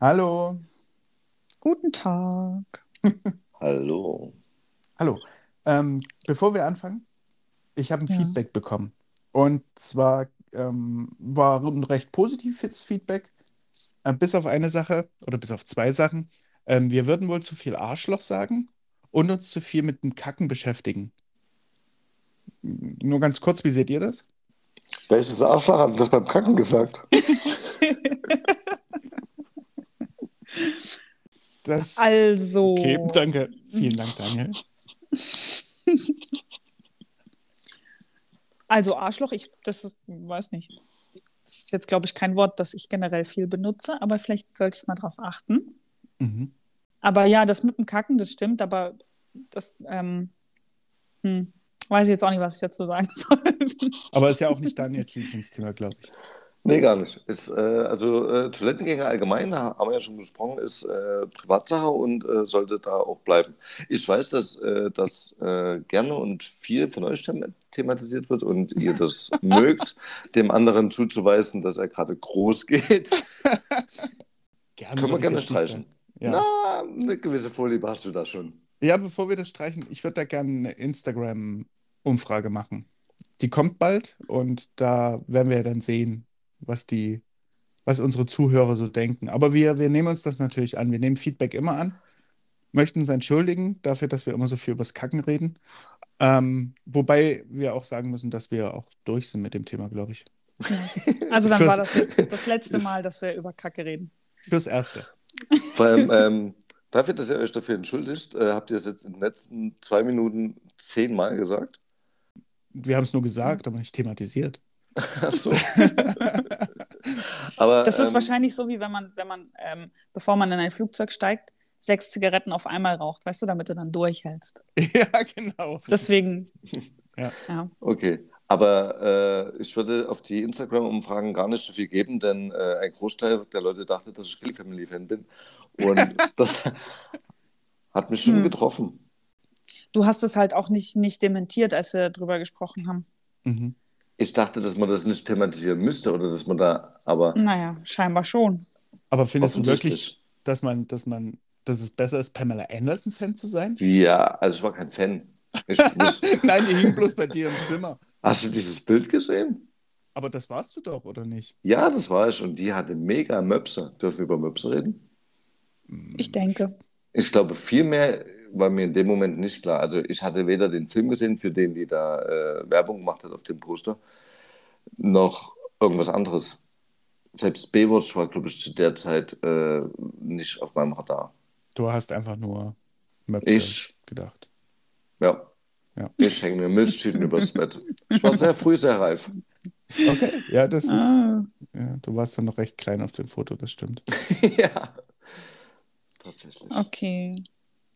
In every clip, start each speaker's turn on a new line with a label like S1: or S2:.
S1: Hallo.
S2: Guten Tag.
S3: Hallo.
S1: Hallo. Ähm, bevor wir anfangen, ich habe ein
S2: Ja.
S1: Feedback bekommen. Und zwar ähm, war ein recht positives Feedback, äh, bis auf eine Sache oder bis auf zwei Sachen. Ähm, wir würden wohl zu viel Arschloch sagen und uns zu viel mit dem Kacken beschäftigen. Nur ganz kurz, wie seht ihr das?
S3: Welches Arschloch hat das beim Kacken gesagt?
S1: Das.
S2: Also,
S1: Okay, danke. Vielen Dank, Daniel.
S2: also Arschloch, ich, das ist, weiß nicht. Das ist jetzt, glaube ich, kein Wort, das ich generell viel benutze, aber vielleicht sollte ich mal drauf achten.
S1: Mhm.
S2: Aber ja, das mit dem Kacken, das stimmt, aber das, ähm, hm, weiß ich jetzt auch nicht, was ich dazu sagen soll.
S1: Aber ist ja auch nicht Daniels Lieblingsthema, glaube ich.
S3: Nee, gar nicht. Ist, äh, also äh, Toilettengänge allgemein, ha- haben wir ja schon besprochen, ist äh, Privatsache und äh, sollte da auch bleiben. Ich weiß, dass äh, das äh, gerne und viel von euch them thematisiert wird und ihr das mögt, dem anderen zuzuweisen, dass er gerade groß geht.
S1: Gerne
S3: Können wir gerne streichen.
S1: Ja.
S3: Na, eine gewisse Vorliebe hast du da schon.
S1: Ja, bevor wir das streichen, ich würde da gerne eine Instagram-Umfrage machen. Die kommt bald und da werden wir dann sehen, was die, was unsere Zuhörer so denken. Aber wir, wir nehmen uns das natürlich an. Wir nehmen Feedback immer an, möchten uns entschuldigen dafür, dass wir immer so viel übers Kacken reden. Ähm, wobei wir auch sagen müssen, dass wir auch durch sind mit dem Thema, glaube ich.
S2: Also dann war das jetzt das letzte Mal, dass wir über Kacke reden.
S1: Fürs Erste.
S3: Vor allem, ähm, dafür, dass ihr euch dafür entschuldigt, äh, habt ihr es jetzt in den letzten zwei Minuten zehnmal gesagt.
S1: Wir haben es nur gesagt, aber nicht thematisiert.
S3: Ach so. Aber,
S2: Das ist
S3: ähm,
S2: wahrscheinlich so, wie wenn man, wenn man, ähm, bevor man in ein Flugzeug steigt, sechs Zigaretten auf einmal raucht, weißt du, damit du dann durchhältst.
S1: ja, genau.
S2: Deswegen,
S1: Ja.
S2: ja.
S3: Okay. Aber äh, ich würde auf die Instagram-Umfragen gar nicht so viel geben, denn äh, ein Großteil der Leute dachte, dass ich Kelly Family-Fan bin. Und das hat mich schon
S2: Hm.
S3: getroffen.
S2: Du hast es halt auch nicht, nicht dementiert, als wir darüber gesprochen haben.
S1: Mhm.
S3: Ich dachte, dass man das nicht thematisieren müsste oder dass man da, aber
S2: Naja, scheinbar schon.
S1: Aber findest du wirklich, dass man, dass man, dass es besser ist, Pamela Anderson-Fan zu sein?
S3: Ja, also ich war kein Fan.
S1: Nein, die hing bloß bei dir im Zimmer.
S3: hast du dieses Bild gesehen?
S1: Aber das warst du doch, oder nicht?
S3: Ja, das war ich. Und die hatte mega Möpse. Dürfen wir über Möpse reden?
S2: Ich denke.
S3: Ich glaube, viel mehr war mir in dem Moment nicht klar. Also ich hatte weder den Film gesehen, für den die da äh, Werbung gemacht hat auf dem Poster, noch irgendwas anderes. Selbst Baywatch war, glaube ich, zu der Zeit äh, nicht auf meinem Radar.
S1: Du hast einfach nur Möpse
S3: Ich,
S1: gedacht.
S3: ja,
S1: Ja.
S3: ich hänge mir Milchtüten übers Bett. Ich war sehr früh sehr reif.
S1: Okay, ja, das ist.
S2: Ah,
S1: Ja, du warst dann noch recht klein auf dem Foto, das stimmt.
S3: ja, tatsächlich.
S2: okay,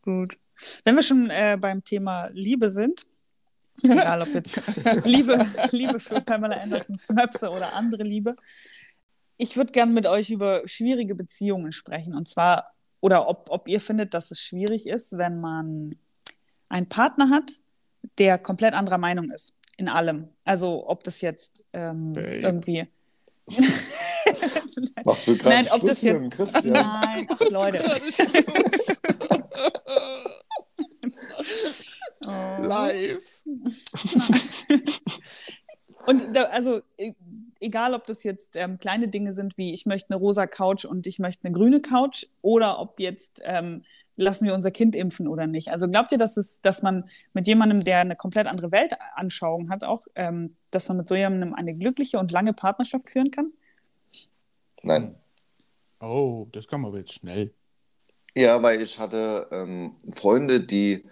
S2: gut. Wenn wir schon äh, beim Thema Liebe sind, egal ob jetzt Liebe, Liebe für Pamela Andersons Möpse oder andere Liebe, ich würde gerne mit euch über schwierige Beziehungen sprechen. Und zwar, oder ob, ob ihr findet, dass es schwierig ist, wenn man einen Partner hat, der komplett anderer Meinung ist. In allem. Also ob das jetzt ähm, irgendwie.
S3: Machst du gerade
S2: Nein, ob das
S3: Schluss mit dem Christian?
S2: Nein, ach Leute. Oh.
S1: Live.
S2: Und da, also, e- egal ob das jetzt ähm, kleine Dinge sind, wie ich möchte eine rosa Couch und ich möchte eine grüne Couch, oder ob jetzt ähm, lassen wir unser Kind impfen oder nicht. Also glaubt ihr, dass es, dass man mit jemandem, der eine komplett andere Weltanschauung hat, auch, ähm, dass man mit so jemandem eine glückliche und lange Partnerschaft führen kann?
S3: Nein.
S1: Oh, das kam aber jetzt schnell.
S3: Ja, weil ich hatte ähm, Freunde, die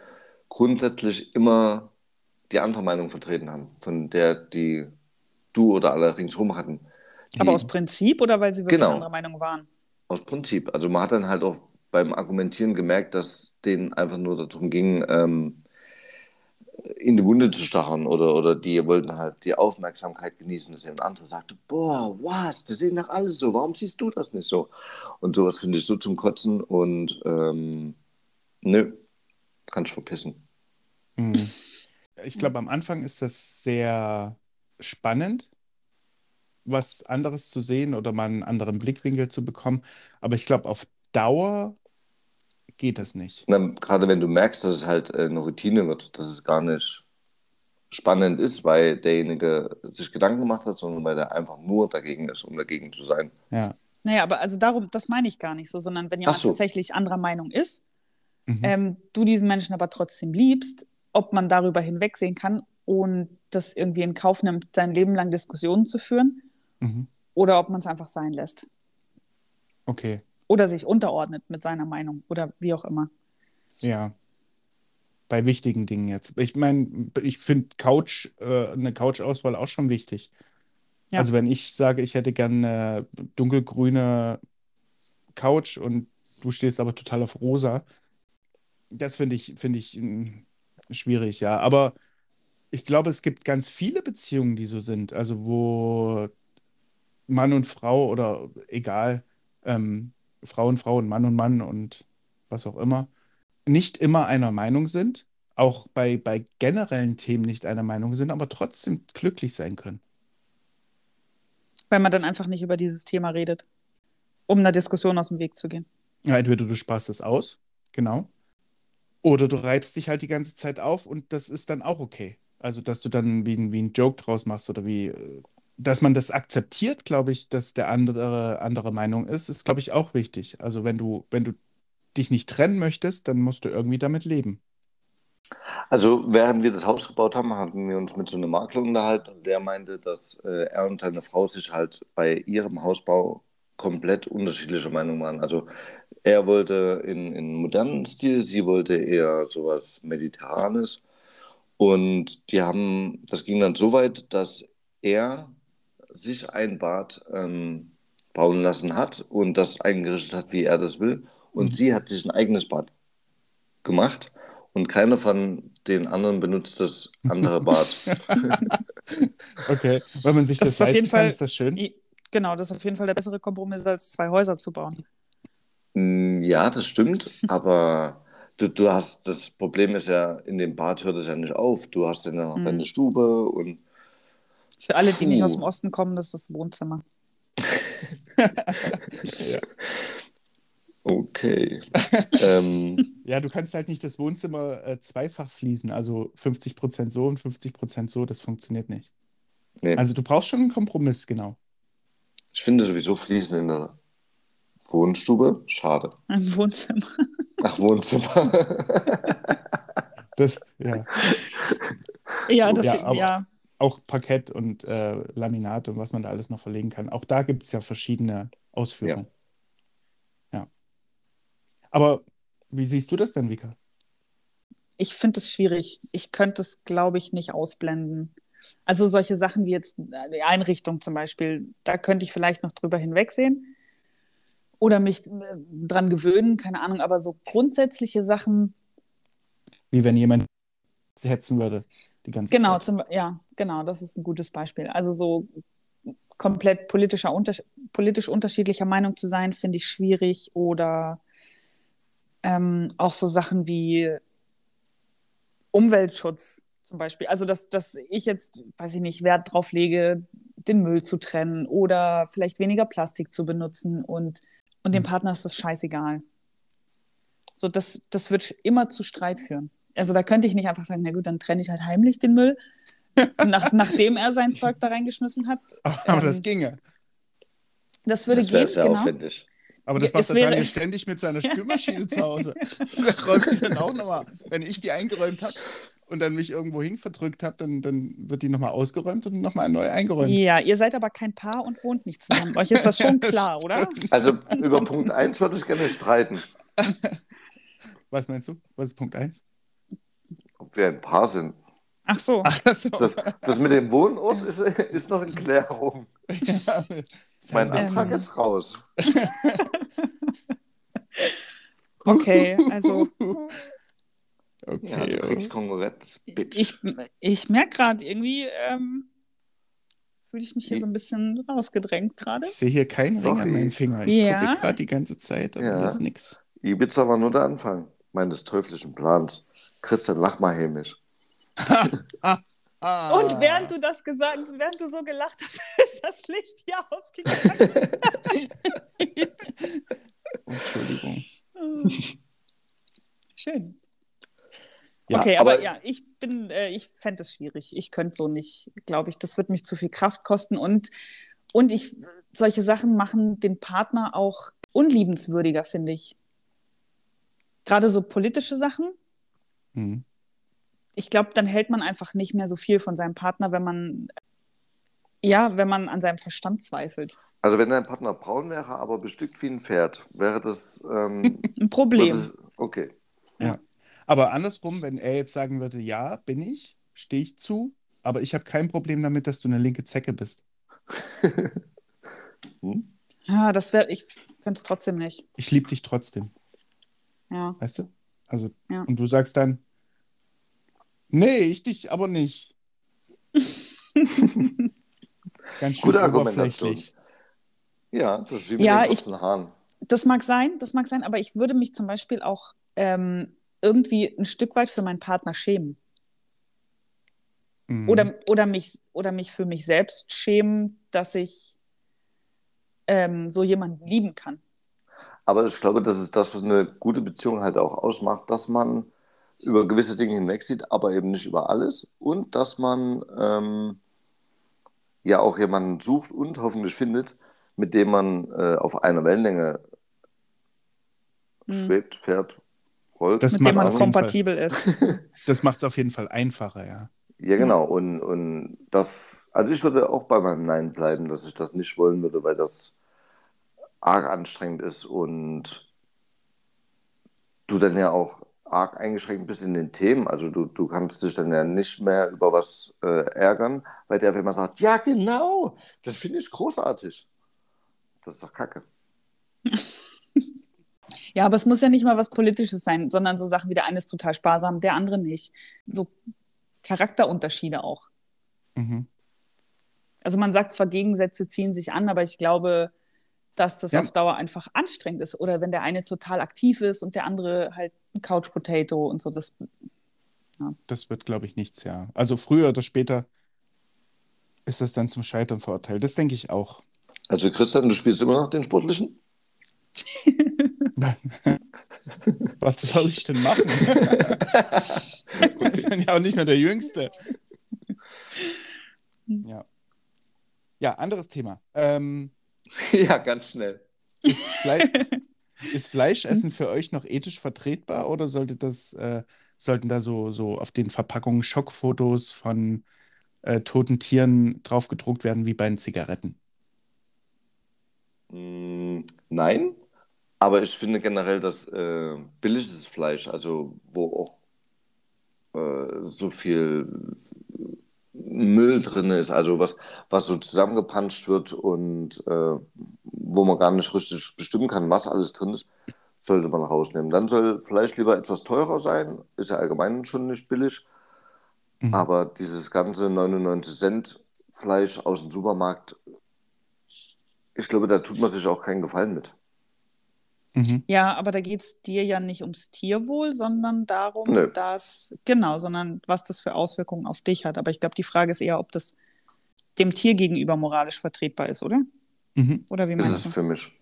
S3: grundsätzlich immer die andere Meinung vertreten haben, von der die du oder alle ringsherum hatten. Die,
S2: Aber aus Prinzip oder weil sie wirklich
S3: Genau.
S2: anderer Meinung waren?
S3: aus Prinzip. Also man hat dann halt auch beim Argumentieren gemerkt, dass denen einfach nur darum ging, ähm, in die Wunde zu stachern oder, oder die wollten halt die Aufmerksamkeit genießen, dass jemand andere sagte, boah, was, das sehen doch alle so, warum siehst du das nicht so? Und sowas finde ich so zum Kotzen und ähm, nö, kann ich verpissen.
S1: Hm. Ich glaube, am Anfang ist das sehr spannend, was anderes zu sehen oder mal einen anderen Blickwinkel zu bekommen. Aber ich glaube, auf Dauer geht das nicht.
S3: Na, gerade wenn du merkst, dass es halt äh, eine Routine wird, dass es gar nicht spannend ist, weil derjenige sich Gedanken gemacht hat, sondern weil er einfach nur dagegen ist, um dagegen zu sein.
S1: Ja.
S2: Naja, aber also darum, das meine ich gar nicht so, sondern wenn jemand
S3: so.
S2: tatsächlich anderer Meinung ist,
S1: Mhm.
S2: ähm, du diesen Menschen aber trotzdem liebst, ob man darüber hinwegsehen kann und das irgendwie in Kauf nimmt, sein Leben lang Diskussionen zu führen
S1: Mhm.
S2: oder ob man es einfach sein lässt
S1: Okay.
S2: oder sich unterordnet mit seiner Meinung oder wie auch immer.
S1: Ja. Bei wichtigen Dingen jetzt. Ich meine, ich finde Couch, äh, eine Couch-Auswahl auch schon wichtig.
S2: Ja.
S1: Also wenn ich sage, ich hätte gerne eine dunkelgrüne Couch und du stehst aber total auf rosa, das finde ich, finde ich mm, schwierig, ja. Aber ich glaube, es gibt ganz viele Beziehungen, die so sind. Also wo Mann und Frau oder egal, ähm, Frau und Frau und Mann und Mann und was auch immer, nicht immer einer Meinung sind, auch bei, bei generellen Themen nicht einer Meinung sind, aber trotzdem glücklich sein können.
S2: Weil man dann einfach nicht über dieses Thema redet, um einer Diskussion aus dem Weg zu gehen.
S1: Ja, entweder du sparst es aus, genau, oder du reibst dich halt die ganze Zeit auf und das ist dann auch okay. Also, dass du dann wie, ein- wie ein Joke draus machst oder wie, äh, dass man das akzeptiert, glaube ich, dass der andere andere Meinung ist, ist, glaube ich, auch wichtig. Also, wenn du, wenn du dich nicht trennen möchtest, dann musst du irgendwie damit leben.
S3: Also während wir das Haus gebaut haben, hatten wir uns mit so einem Makler unterhalten und der meinte, dass äh, er und seine Frau sich halt bei ihrem Hausbau komplett unterschiedliche Meinungen waren. Also er wollte in, in modernen Stil, sie wollte eher sowas Mediterranes. Und die haben, das ging dann so weit, dass er sich ein Bad ähm, bauen lassen hat und das eingerichtet hat, wie er das will. Und
S1: Mhm.
S3: sie hat sich ein eigenes Bad gemacht und keiner von den anderen benutzt das andere Bad.
S1: Okay, wenn man sich
S2: Das
S1: das,
S2: ist auf jeden
S1: leisten kann,
S2: Fall-
S1: ist das schön.
S2: Genau, das ist auf jeden Fall der bessere Kompromiss, als zwei Häuser zu bauen.
S3: Mm, Ja, das stimmt, aber du, du hast, das Problem ist ja, in dem Bad hört es ja nicht auf. Du hast dann noch
S2: Mhm.
S3: deine Stube und
S2: Für alle, die nicht
S3: Puh.
S2: aus dem Osten kommen, das ist das Wohnzimmer.
S1: Ja.
S3: okay. ähm,
S1: Ja, du kannst halt nicht das Wohnzimmer äh, zweifach fließen, also 50% so und 50% so, das funktioniert nicht.
S3: nee,
S1: Also du brauchst schon einen Kompromiss, genau.
S3: Ich finde sowieso Fliesen in der Wohnstube schade.
S2: Ein Wohnzimmer.
S3: Ach, Wohnzimmer.
S1: Das, ja.
S2: Ja, das,
S1: Ja,
S2: ja,
S1: Auch Parkett und äh, Laminat und was man da alles noch verlegen kann. Auch da gibt es ja verschiedene Ausführungen. Ja. Aber wie siehst du das denn, Vika?
S2: ich finde es schwierig. Ich könnte es, glaube ich, nicht ausblenden. Also solche Sachen wie jetzt die Einrichtung zum Beispiel, da könnte ich vielleicht noch drüber hinwegsehen oder mich äh, dran gewöhnen, keine Ahnung, aber so grundsätzliche Sachen,
S1: Wie wenn jemand hetzen würde die ganze
S2: genau,
S1: Zeit.
S2: zum, ja, genau, das ist ein gutes Beispiel. Also so komplett politischer, unters politisch unterschiedlicher Meinung zu sein, finde ich schwierig oder ähm, auch so Sachen wie Umweltschutz zum Beispiel. Also, dass, dass ich jetzt, weiß ich nicht, Wert drauf lege, den Müll zu trennen oder vielleicht weniger Plastik zu benutzen und, und dem
S1: Mhm.
S2: Partner ist das scheißegal. So, das, das wird immer zu Streit führen. Also, da könnte ich nicht einfach sagen, na gut, dann trenne ich halt heimlich den Müll, nach, nachdem er sein Zeug da reingeschmissen hat.
S1: Aber das
S2: Ähm,
S1: ginge.
S2: Das würde
S3: Das
S2: gehen,
S3: sehr
S2: genau.
S3: aufwendig.
S1: Aber das macht der
S2: wäre-
S1: Daniel ständig mit seiner Spülmaschine zu Hause. Der räumt die dann auch nochmal. Wenn ich die eingeräumt habe und dann mich irgendwo hin verdrückt habe, dann, dann wird die nochmal ausgeräumt und nochmal neu eingeräumt.
S2: Ja, ihr seid aber kein Paar und wohnt nicht zusammen. Euch ist das schon klar, oder?
S3: Also über Punkt 1 würde ich gerne streiten,
S1: Was meinst du? Was ist Punkt 1?
S3: ob wir ein Paar sind.
S2: Ach so.
S3: Das, das mit dem Wohnort ist, ist noch in Klärung.
S1: ja,
S3: Mein
S1: Ähm,
S3: Antrag ist raus.
S2: Okay, also
S1: Okay,
S3: Ja, du
S1: okay.
S3: kriegst Konkurrenz, Bitch.
S2: ich, ich merke gerade irgendwie, ähm, fühle ich mich hier so ein bisschen rausgedrängt gerade.
S1: Ich sehe hier keinen Ring
S3: Sorry.
S1: an meinen Finger. Ich
S2: Ja.
S1: gucke gerade die ganze Zeit, aber
S3: Ja.
S1: da ist nix.
S3: Ibiza war nur der Anfang meines teuflischen Plans. Christian, lach mal hämisch.
S2: Und während du das gesagt, während du so gelacht hast, ist das Licht hier ausgegangen.
S1: Entschuldigung.
S2: Schön.
S1: Ja,
S2: okay, aber,
S3: aber-
S2: ja, ich bin, äh, ich fände es schwierig. Ich könnte so nicht, glaube ich, das wird mich zu viel Kraft kosten und, und ich, solche Sachen machen den Partner auch unliebenswürdiger, finde ich. Gerade so politische Sachen.
S1: Hm.
S2: Ich glaube, dann hält man einfach nicht mehr so viel von seinem Partner, wenn man, ja, wenn man an seinem Verstand zweifelt.
S3: Also wenn dein Partner braun wäre, aber bestückt wie ein Pferd, wäre das, ähm,
S2: Ein Problem.
S3: das okay.
S1: Aber andersrum, wenn er jetzt sagen würde, ja, bin ich, stehe ich zu, aber ich habe kein Problem damit, dass du eine linke Zecke bist.
S3: Hm?
S2: Ja, das wäre, ich könnte es trotzdem nicht.
S1: Ich liebe dich trotzdem,
S2: Ja.
S1: weißt du? Also,
S2: Ja.
S1: und du sagst dann, nee, ich dich aber nicht. Ganz schön
S3: Gute Argumentation.
S1: oberflächlich.
S3: Ja, das ist wie mit
S2: Ja,
S3: den
S2: ich-
S3: Haaren.
S2: Das mag sein, das mag sein, aber ich würde mich zum Beispiel auch ähm, irgendwie ein Stück weit für meinen Partner schämen.
S1: Mhm.
S2: Oder, oder, mich, oder mich für mich selbst schämen, dass ich ähm, so jemanden lieben kann.
S3: Aber ich glaube, das ist das, was eine gute Beziehung halt auch ausmacht, dass man über gewisse Dinge hinwegsieht, aber eben nicht über alles. Und dass man ähm, ja auch jemanden sucht und hoffentlich findet, mit dem man äh, auf einer Wellenlänge
S2: Mhm.
S3: schwebt, fährt, rollt.
S1: Das
S2: mit
S1: macht
S2: dem man
S1: jeden Fall.
S2: kompatibel ist.
S1: Das macht es auf jeden Fall einfacher, ja.
S3: Ja, genau. Und, und das, also ich würde auch bei meinem Nein bleiben, dass ich das nicht wollen würde, weil das arg anstrengend ist und du dann ja auch arg eingeschränkt bist in den Themen. Also du, du kannst dich dann ja nicht mehr über was äh, ärgern, weil der auf einmal sagt, ja genau, das finde ich großartig. Das ist doch kacke.
S2: Ja, aber es muss ja nicht mal was Politisches sein, sondern so Sachen wie der eine ist total sparsam, der andere nicht. So Charakterunterschiede auch.
S1: Mhm.
S2: Also man sagt zwar, Gegensätze ziehen sich an, aber ich glaube, dass das
S1: Ja.
S2: auf Dauer einfach anstrengend ist. Oder wenn der eine total aktiv ist und der andere halt ein Couch Potato und so. Das,
S1: Das wird, glaube ich, nichts, ja. Also früher oder später ist das dann zum Scheitern verurteilt. Das denke ich auch.
S3: Also Christian, du spielst immer noch den Sportlichen?
S1: Was soll ich denn machen? ich bin ja auch nicht mehr der Jüngste. Ja. Ja, anderes Thema. Ähm,
S3: ja, ganz schnell.
S1: Fle ist Fleischessen für euch noch ethisch vertretbar oder sollte das, äh, sollten da so, so auf den Verpackungen Schockfotos von äh, toten Tieren drauf gedruckt werden wie bei den Zigaretten?
S3: Mm, Nein, aber ich finde generell, dass äh, billiges Fleisch, also wo auch äh, so viel Müll drin ist, also was, was so zusammengepanscht wird und äh, wo man gar nicht richtig bestimmen kann, was alles drin ist, sollte man rausnehmen. Dann soll Fleisch lieber etwas teurer sein, ist ja allgemein schon nicht billig,
S1: Mhm.
S3: aber dieses ganze 99 Cent Fleisch aus dem Supermarkt, ich glaube, da tut man sich auch keinen Gefallen mit.
S1: Mhm.
S2: ja, aber da geht es dir ja nicht ums Tierwohl, sondern darum,
S3: Nö.
S2: dass, genau, sondern was das für Auswirkungen auf dich hat. Aber ich glaube, die Frage ist eher, ob das dem Tier gegenüber moralisch vertretbar ist, oder?
S1: Mhm.
S2: Oder wie
S3: ist
S2: meinst
S3: es
S2: du?
S3: für mich.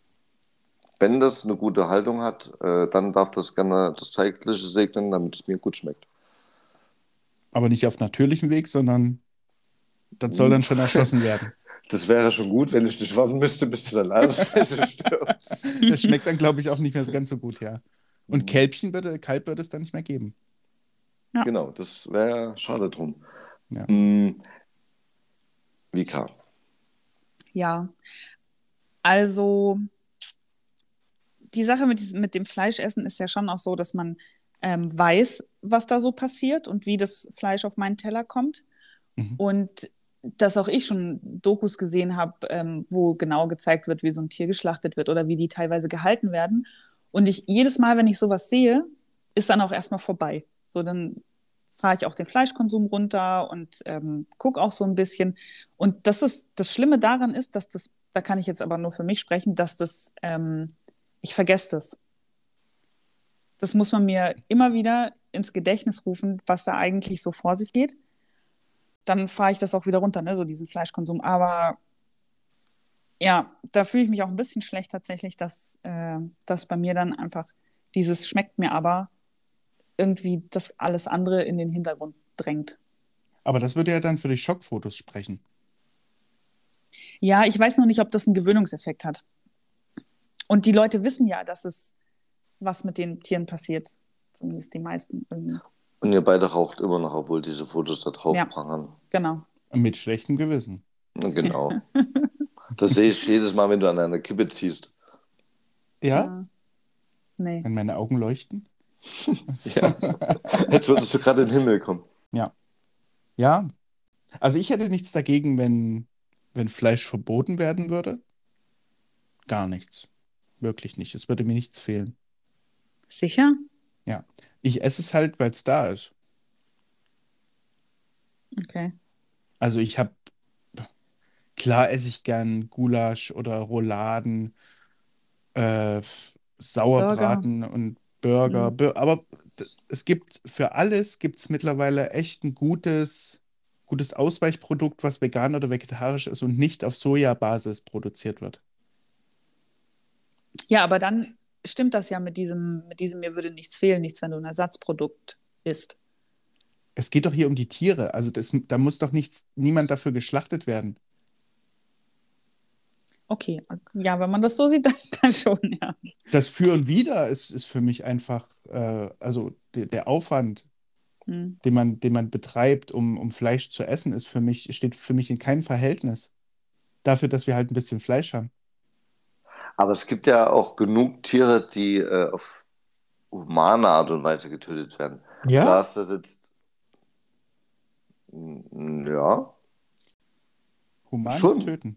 S3: Wenn das eine gute Haltung hat, äh, dann darf das gerne das Zeitliche segnen, damit es mir gut schmeckt.
S1: Aber nicht auf natürlichem Weg, sondern das soll dann schon erschossen werden.
S3: Das wäre schon gut, wenn ich nicht warten müsste, bis du dann alles stirbt.
S1: Das schmeckt dann, glaube ich, auch nicht mehr so ganz so gut, ja. Und Kälbchen würde, Kalb würde es dann nicht mehr geben.
S2: Ja.
S3: Genau, das wäre schade drum.
S1: Ja.
S3: Mm, Vika.
S2: Ja, also die Sache mit, diesem, mit dem Fleischessen ist ja schon auch so, dass man ähm, weiß, was da so passiert und wie das Fleisch auf meinen Teller kommt.
S1: Mhm.
S2: Und dass auch ich schon Dokus gesehen habe, ähm, wo genau gezeigt wird, wie so ein Tier geschlachtet wird oder wie die teilweise gehalten werden. Und ich jedes Mal, wenn ich sowas sehe, ist dann auch erstmal vorbei. So, dann fahre ich auch den Fleischkonsum runter und ähm, gucke auch so ein bisschen. Und das ist das Schlimme daran ist, dass das, da kann ich jetzt aber nur für mich sprechen, dass das, ähm, ich vergesse das. Das muss man mir immer wieder ins Gedächtnis rufen, was da eigentlich so vor sich geht. Dann fahre ich das auch wieder runter, ne, so diesen Fleischkonsum. Aber ja, da fühle ich mich auch ein bisschen schlecht tatsächlich, dass, äh, dass bei mir dann einfach dieses schmeckt mir aber irgendwie das alles andere in den Hintergrund drängt.
S1: Aber das würde ja dann für die Schockfotos sprechen.
S2: Ja, ich weiß noch nicht, ob das einen Gewöhnungseffekt hat. Und die Leute wissen ja, dass es was mit den Tieren passiert. Zumindest die meisten. irgendwie.
S3: Und ihr beide raucht immer noch, obwohl diese Fotos da drauf
S2: Ja.
S3: prangern.
S2: Genau.
S1: Mit schlechtem Gewissen.
S3: Genau. Das sehe ich jedes Mal, wenn du an einer Kippe ziehst.
S1: Ja?
S2: Nee.
S1: Wenn meine Augen leuchten?
S3: Ja. Jetzt würdest du gerade in den Himmel kommen.
S1: Ja. Also ich hätte nichts dagegen, wenn, wenn Fleisch verboten werden würde. Gar nichts. Wirklich nicht. Es würde mir nichts fehlen.
S2: Sicher?
S1: Ich esse es halt, weil es da ist.
S2: Okay.
S1: Also ich habe, klar esse ich gern Gulasch oder Rouladen, äh, Sauerbraten und Burger.
S2: Mhm.
S1: Bur aber es gibt für alles gibt es mittlerweile echt ein gutes, gutes Ausweichprodukt, was vegan oder vegetarisch ist und nicht auf Sojabasis produziert wird.
S2: Ja, aber dann stimmt das ja mit diesem, mit diesem mir würde nichts fehlen, nichts, wenn du ein Ersatzprodukt isst.
S1: Es geht doch hier um die Tiere. Also das, da muss doch nichts, niemand dafür geschlachtet werden.
S2: Okay, ja, wenn man das so sieht, dann, dann schon, ja.
S1: Das Für und Wider ist, ist für mich einfach, äh, also der, der Aufwand,
S2: Hm.
S1: den man, den man betreibt, um, um Fleisch zu essen, ist für mich, steht für mich in keinem Verhältnis dafür, dass wir halt ein bisschen Fleisch haben.
S3: Aber es gibt ja auch genug Tiere, die äh, auf humane Art und Weise getötet werden. Klar ist das jetzt. Ja.
S1: Humanes
S3: schon.
S1: Töten.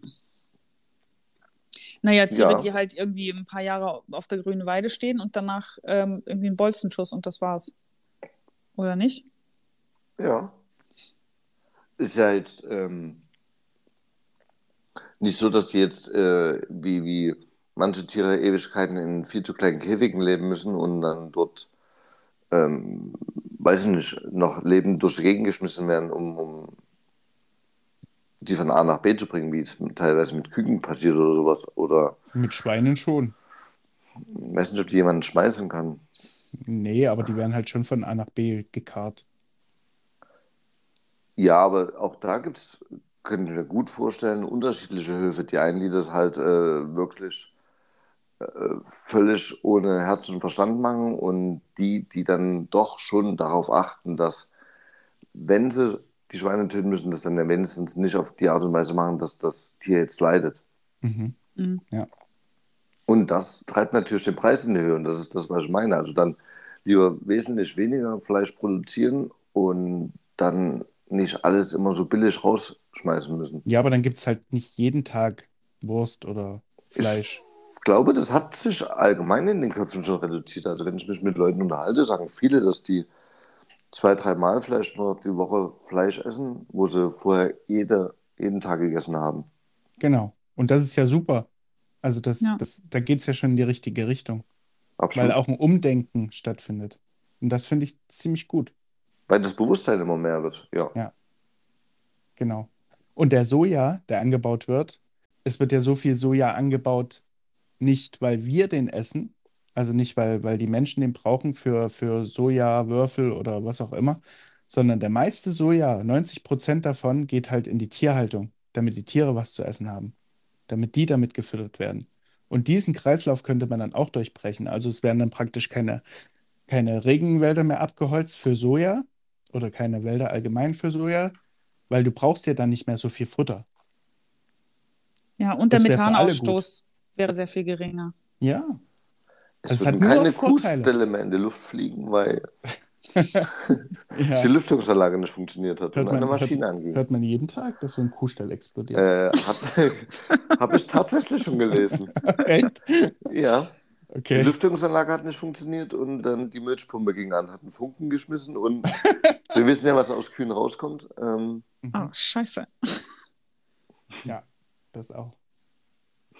S2: Naja, Tiere,
S3: Ja.
S2: die halt irgendwie ein paar Jahre auf der grünen Weide stehen und danach ähm, irgendwie ein Bolzenschuss und das war's. Oder nicht?
S3: Ja. Ist ja jetzt ähm, nicht so, dass die jetzt äh, wie, wie manche Tiere Ewigkeiten in viel zu kleinen Käfigen leben müssen und dann dort, ähm, weiß ich nicht, noch lebend durch die Gegend geschmissen werden, um, um die von A nach B zu bringen, wie es teilweise mit Küken passiert oder sowas. Oder
S1: Mit Schweinen schon.
S3: weiß nicht, ob die jemanden schmeißen kann.
S1: Nee, aber die werden halt schon von A nach B gekarrt.
S3: Ja, aber auch da gibt es, könnte ich mir gut vorstellen, unterschiedliche Höfe. Die einen, die das halt äh, wirklich völlig ohne Herz und Verstand machen und die, die dann doch schon darauf achten, dass, wenn sie die Schweine töten müssen, das dann ja wenigstens nicht auf die Art und Weise machen, dass das Tier jetzt leidet.
S1: Mhm.
S2: Mhm.
S3: Und das treibt natürlich den Preis in die Höhe und das ist das, was ich meine. Also dann lieber wesentlich weniger Fleisch produzieren und dann nicht alles immer so billig rausschmeißen müssen.
S1: Ja, aber dann gibt es halt nicht jeden Tag Wurst oder Fleisch.
S3: Ich glaube, das hat sich allgemein in den Köpfen schon reduziert. Also wenn ich mich mit Leuten unterhalte, sagen viele, dass die zwei, dreimal vielleicht nur die Woche Fleisch essen, wo sie vorher jede, jeden Tag gegessen haben.
S1: Genau. Und das ist ja super. Also das,
S2: Ja.
S1: das, da geht es ja schon in die richtige Richtung,
S3: Absolut.
S1: weil auch ein Umdenken stattfindet. Und das finde ich ziemlich gut.
S3: Weil das Bewusstsein immer mehr wird. Ja.
S1: Genau. Und der Soja, der angebaut wird, es wird ja so viel Soja angebaut, nicht weil wir den essen, also nicht weil, weil die Menschen den brauchen für, für Sojawürfel oder was auch immer, sondern der meiste Soja, 90 Prozent davon, geht halt in die Tierhaltung, damit die Tiere was zu essen haben, damit die damit gefüttert werden. Und diesen Kreislauf könnte man dann auch durchbrechen. Also es werden dann praktisch keine, keine Regenwälder mehr abgeholzt für Soja oder keine Wälder allgemein für Soja, weil du brauchst ja dann nicht mehr so viel Futter.
S2: Ja, und der
S1: Das
S2: Methanausstoß wäre sehr viel geringer.
S1: Ja,
S3: Es
S1: Es hat nur
S3: keine. Kuhstelle mehr in die Luft fliegen, weil
S1: ja.
S3: die Lüftungsanlage nicht funktioniert hat
S1: Hört
S3: und eine
S1: man,
S3: Maschine
S1: hört,
S3: anging.
S1: hört man jeden Tag, dass so ein Kuhstall explodiert.
S3: Äh, Habe ich tatsächlich schon gelesen.
S1: Echt?
S3: Ja. Die
S1: Okay.
S3: Lüftungsanlage hat nicht funktioniert und dann die Milchpumpe ging an, hat einen Funken geschmissen und wir wissen ja, was aus Kühen rauskommt. Ähm,
S2: Oh, scheiße.
S1: Ja, das auch.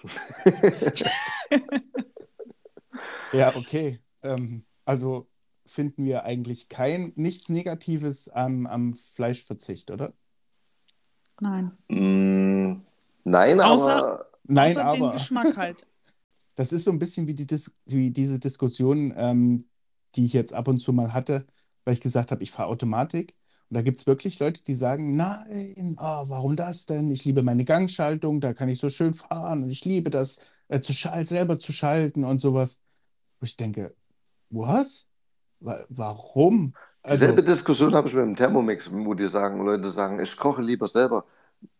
S1: ja, okay. Ähm, also finden wir eigentlich kein nichts Negatives am, am Fleischverzicht, oder?
S2: Nein.
S3: Mm, nein,
S2: Außer-
S3: aber
S1: Nein,
S2: Außer den
S1: aber
S2: Geschmack halt.
S1: das ist so ein bisschen wie, die Dis wie diese Diskussion, ähm, die ich jetzt ab und zu mal hatte, weil ich gesagt habe, ich fahre Automatik. Und da gibt es wirklich Leute, die sagen, nein, ah, warum das denn? Ich liebe meine Gangschaltung, da kann ich so schön fahren und ich liebe das, äh, zu selber zu schalten und sowas. Wo ich denke, was? Wa warum? Also,
S3: dieselbe Diskussion habe ich mit dem Thermomix, wo die sagen, Leute sagen, ich koche lieber selber.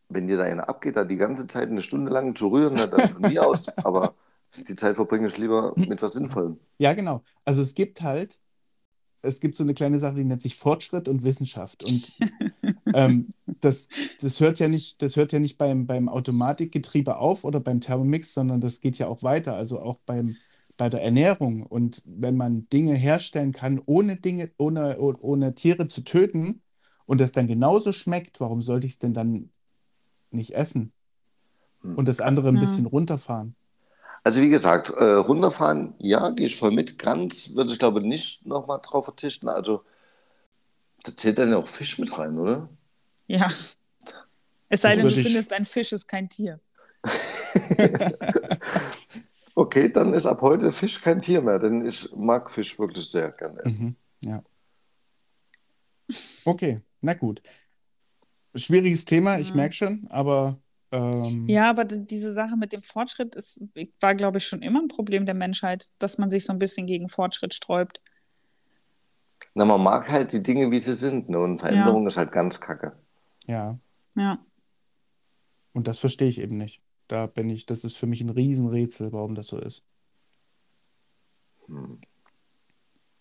S3: Wenn dir da einer abgeht, da die ganze Zeit eine Stunde lang zu rühren, dann von mir aus, aber die Zeit verbringe ich lieber mit was Sinnvollem.
S1: Ja, genau. Also es gibt halt, es gibt so eine kleine Sache, die nennt sich Fortschritt und Wissenschaft. Und ähm, das, das hört ja nicht, das hört ja nicht beim, beim Automatikgetriebe auf oder beim Thermomix, sondern das geht ja auch weiter, also auch beim, bei der Ernährung. Und wenn man Dinge herstellen kann, ohne Dinge, ohne, oh- ohne Tiere zu töten und das dann genauso schmeckt, warum sollte ich es denn dann nicht essen? Und das andere ein
S2: Ja.
S1: bisschen runterfahren.
S3: Also wie gesagt, äh, runterfahren, ja, gehe ich voll mit. Ganz würde ich glaube nicht nochmal drauf verzichten. Also da zählt dann ja auch Fisch mit rein, oder?
S2: Ja. Es sei denn, du
S1: ich-
S2: findest, ein Fisch ist kein Tier.
S3: Okay, dann ist ab heute Fisch kein Tier mehr, denn ich mag Fisch wirklich sehr gerne essen.
S1: Mhm, ja. Okay, na gut. Schwieriges Thema, ich
S2: Ja.
S1: merke schon, aber ähm,
S2: Ja, aber diese Sache mit dem Fortschritt ist, war, glaube ich, schon immer ein Problem der Menschheit, dass man sich so ein bisschen gegen Fortschritt sträubt.
S3: Na, man mag halt die Dinge, wie sie sind, ne? Und Veränderung ist halt ganz kacke.
S1: ja,
S2: Ja.
S1: und das verstehe ich eben nicht. Da bin ich, das ist für mich ein Riesenrätsel, warum das so ist.
S3: Hm.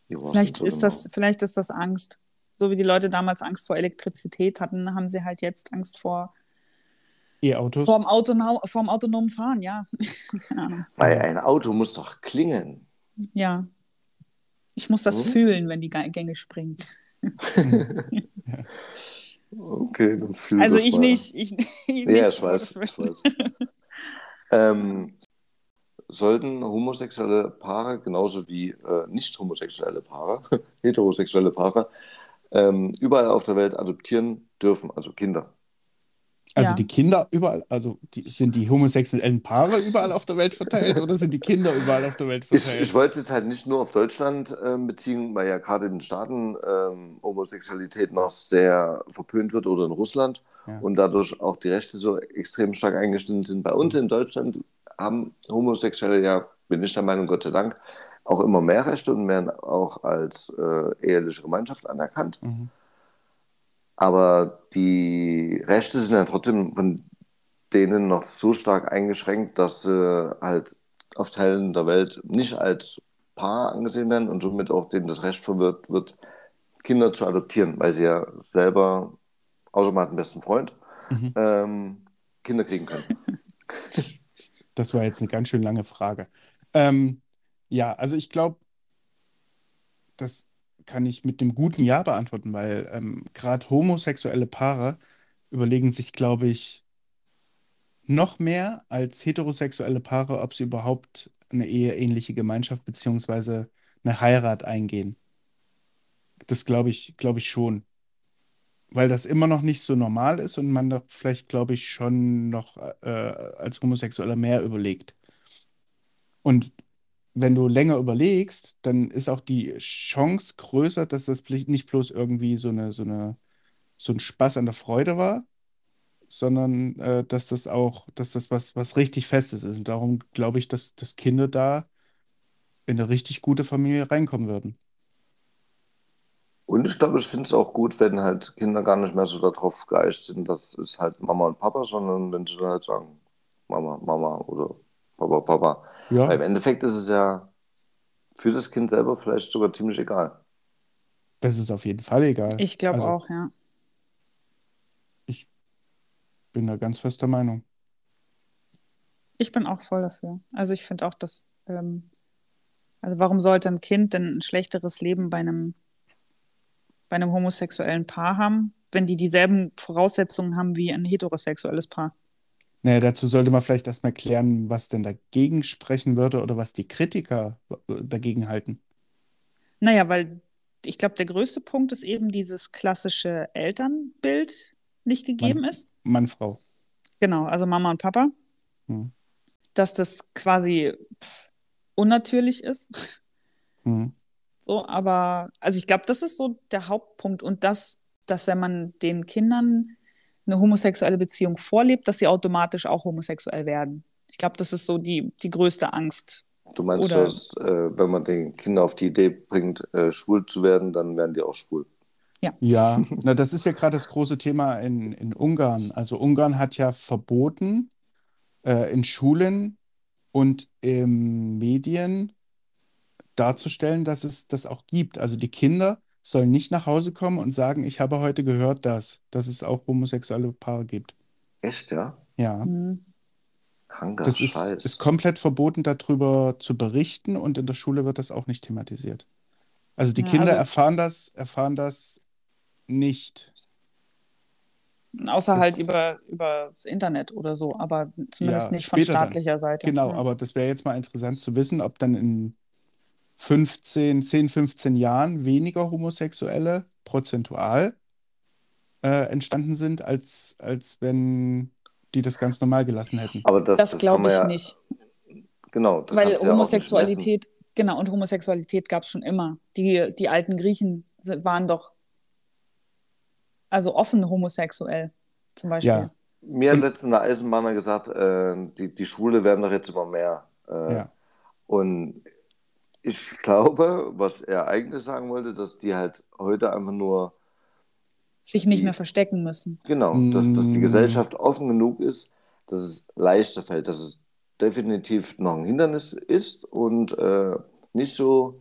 S2: Vielleicht
S3: so
S2: ist
S3: genau?
S2: das, vielleicht ist das Angst. So wie die Leute damals Angst vor Elektrizität hatten, haben sie halt jetzt Angst vor
S1: E-Autos?
S2: vorm, vorm autonomen Fahren, ja. Keine Ahnung.
S3: Weil ein Auto muss doch klingen.
S2: Ja. Ich muss das
S3: Hm?
S2: fühlen, wenn die Gänge springen.
S3: Okay, dann fühl
S2: Also
S3: das
S2: ich
S3: mal.
S2: nicht. Ich, ich
S3: Ja,
S2: nicht,
S3: ich weiß. Ich weiß. ähm, sollten homosexuelle Paare, genauso wie äh, nicht homosexuelle Paare, heterosexuelle Paare, ähm, überall auf der Welt adoptieren dürfen, also Kinder.
S1: Also
S2: Ja.
S1: die Kinder überall, also die, sind die homosexuellen Paare überall auf der Welt verteilt oder sind die Kinder überall auf der Welt
S3: Ich,
S1: verteilt?
S3: ich wollte es jetzt halt nicht nur auf Deutschland ähm, beziehen, weil ja gerade in den Staaten ähm, Homosexualität noch sehr verpönt wird oder in Russland
S1: Ja.
S3: und dadurch auch die Rechte so extrem stark eingeschnitten sind. Bei uns in Deutschland haben Homosexuelle ja, bin ich der Meinung, Gott sei Dank, auch immer mehr Rechte und werden auch als äh, eheliche Gemeinschaft anerkannt.
S1: Mhm.
S3: Aber die Rechte sind ja trotzdem von denen noch so stark eingeschränkt, dass sie halt auf Teilen der Welt nicht als Paar angesehen werden und somit auch denen das Recht verwirrt wird, Kinder zu adoptieren, weil sie ja selber, außer man hat einen besten Freund,
S1: Mhm.
S3: ähm, Kinder kriegen können.
S1: Das war jetzt eine ganz schön lange Frage. Ähm, ja, also ich glaube, das kann ich mit dem guten Ja beantworten, weil ähm, gerade homosexuelle Paare überlegen sich, glaube ich, noch mehr als heterosexuelle Paare, ob sie überhaupt eine eheähnliche Gemeinschaft beziehungsweise eine Heirat eingehen. Das glaube ich, glaube ich schon. Weil das immer noch nicht so normal ist und man doch vielleicht, glaube ich, schon noch äh, als Homosexueller mehr überlegt. Und wenn du länger überlegst, dann ist auch die Chance größer, dass das nicht bloß irgendwie so eine, so eine, so ein Spaß an der Freude war, sondern äh, dass das auch, dass das was, was richtig Festes ist. Und darum glaube ich, dass, dass Kinder da in eine richtig gute Familie reinkommen würden.
S3: Und ich glaube, ich finde es auch gut, wenn halt Kinder gar nicht mehr so darauf geeicht sind, das ist halt Mama und Papa, sondern wenn sie dann halt sagen, Mama, Mama oder Papa, Papa.
S1: Ja,
S3: Weil im Endeffekt ist es ja für das Kind selber vielleicht sogar ziemlich egal.
S1: das ist auf jeden Fall egal.
S2: Ich glaube
S1: Also,
S2: auch, ja.
S1: bin da ganz fester Meinung.
S2: Ich bin auch voll dafür. Also ich finde auch, dass, ähm, also warum sollte ein Kind denn ein schlechteres Leben bei einem, bei einem homosexuellen Paar haben, wenn die dieselben Voraussetzungen haben wie ein heterosexuelles Paar?
S1: Naja, dazu sollte man vielleicht erstmal klären, was denn dagegen sprechen würde oder was die Kritiker äh, dagegen halten.
S2: Naja, weil ich glaube, der größte Punkt ist eben dieses klassische Elternbild, nicht gegeben
S1: Mann,
S2: ist.
S1: Mann, Frau.
S2: Genau, also Mama und Papa.
S1: Hm.
S2: Dass das quasi pff, unnatürlich ist.
S1: Hm.
S2: So, aber also ich glaube, das ist so der Hauptpunkt und das, dass wenn man den Kindern eine homosexuelle Beziehung vorlebt, dass sie automatisch auch homosexuell werden. Ich glaube, das ist so die, die größte Angst.
S3: Du meinst,
S2: Oder-
S3: dass, äh, wenn man den Kindern auf die Idee bringt, äh, schwul zu werden, dann werden die auch schwul.
S1: Ja, na, das ist ja gerade das große Thema in, in Ungarn. Also Ungarn hat ja verboten, äh, in Schulen und in Medien darzustellen, dass es das auch gibt. Also die Kinder sollen nicht nach Hause kommen und sagen, ich habe heute gehört, dass, dass es auch homosexuelle Paare gibt.
S3: Echt, ja?
S1: Ja,
S2: Mhm.
S3: Kranker
S1: das ist,
S3: Scheiß.
S1: ist komplett verboten, darüber zu berichten und in der Schule wird das auch nicht thematisiert. Also die
S2: Ja,
S1: Kinder
S2: also-
S1: erfahren das, erfahren das nicht.
S2: Außer halt
S1: Jetzt-
S2: über, über das Internet oder so, aber zumindest
S1: Ja,
S2: nicht von
S1: später dann.
S2: staatlicher Seite.
S1: Genau,
S2: Ja.
S1: aber das wäre jetzt mal interessant zu wissen, ob dann in 15, 10, 15 Jahren weniger Homosexuelle prozentual äh, entstanden sind, als, als wenn die das ganz normal gelassen hätten.
S3: Aber das,
S2: Das
S3: das
S2: glaube ich
S3: ja,
S2: nicht.
S3: Genau, das
S2: Weil
S3: du ja.
S2: Homosexualität, genau, und Homosexualität gab es schon immer. Die, die alten Griechen waren doch also offen homosexuell, zum Beispiel.
S1: Ja.
S3: Mir hat letztens eine Eisenbahner gesagt, äh, die, die Schwule werden doch jetzt immer mehr. Äh,
S1: Ja.
S3: Und ich glaube, was er eigentlich sagen wollte, dass die halt heute einfach nur,
S2: Sich nicht
S3: Die-
S2: mehr verstecken müssen.
S3: genau, dass, dass die
S1: Mm.
S3: Gesellschaft offen genug ist, dass es leichter fällt, dass es definitiv noch ein Hindernis ist und äh, nicht so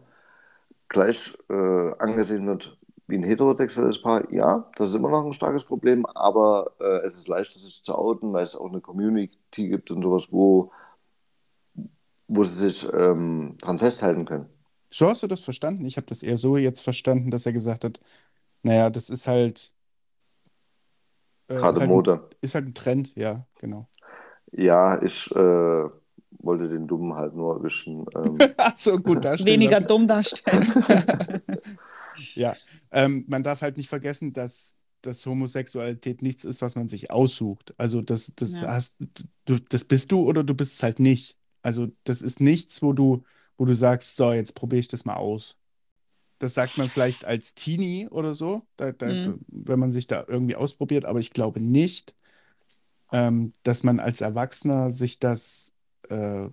S3: gleich äh, angesehen wird wie ein heterosexuelles Paar. Ja, das ist immer noch ein starkes Problem, aber äh, es ist leichter, sich zu outen, weil es auch eine Community gibt und sowas, wo, wo sie sich ähm, dran festhalten können.
S1: So hast du das verstanden? Ich habe das eher so jetzt verstanden, dass er gesagt hat, naja, das ist halt, äh, ist
S3: Gerade
S1: halt ein,
S3: Mode.
S1: ist halt ein Trend, ja, genau.
S3: Ja, ich äh, wollte den Dummen halt nur erwischen. Ähm,
S1: Ach so, gut darstellen
S2: Weniger
S1: lassen.
S2: dumm darstellen.
S1: Ja, ähm, man darf halt nicht vergessen, dass, dass Homosexualität nichts ist, was man sich aussucht. Also das, das
S2: Ja.
S1: hast du, das bist du oder du bist es halt nicht. Also das ist nichts, wo du, wo du sagst, so, jetzt probiere ich das mal aus. Das sagt man vielleicht als Teenie oder so, da, da,
S2: Mhm.
S1: wenn man sich da irgendwie ausprobiert, aber ich glaube nicht, ähm, dass man als Erwachsener sich das äh,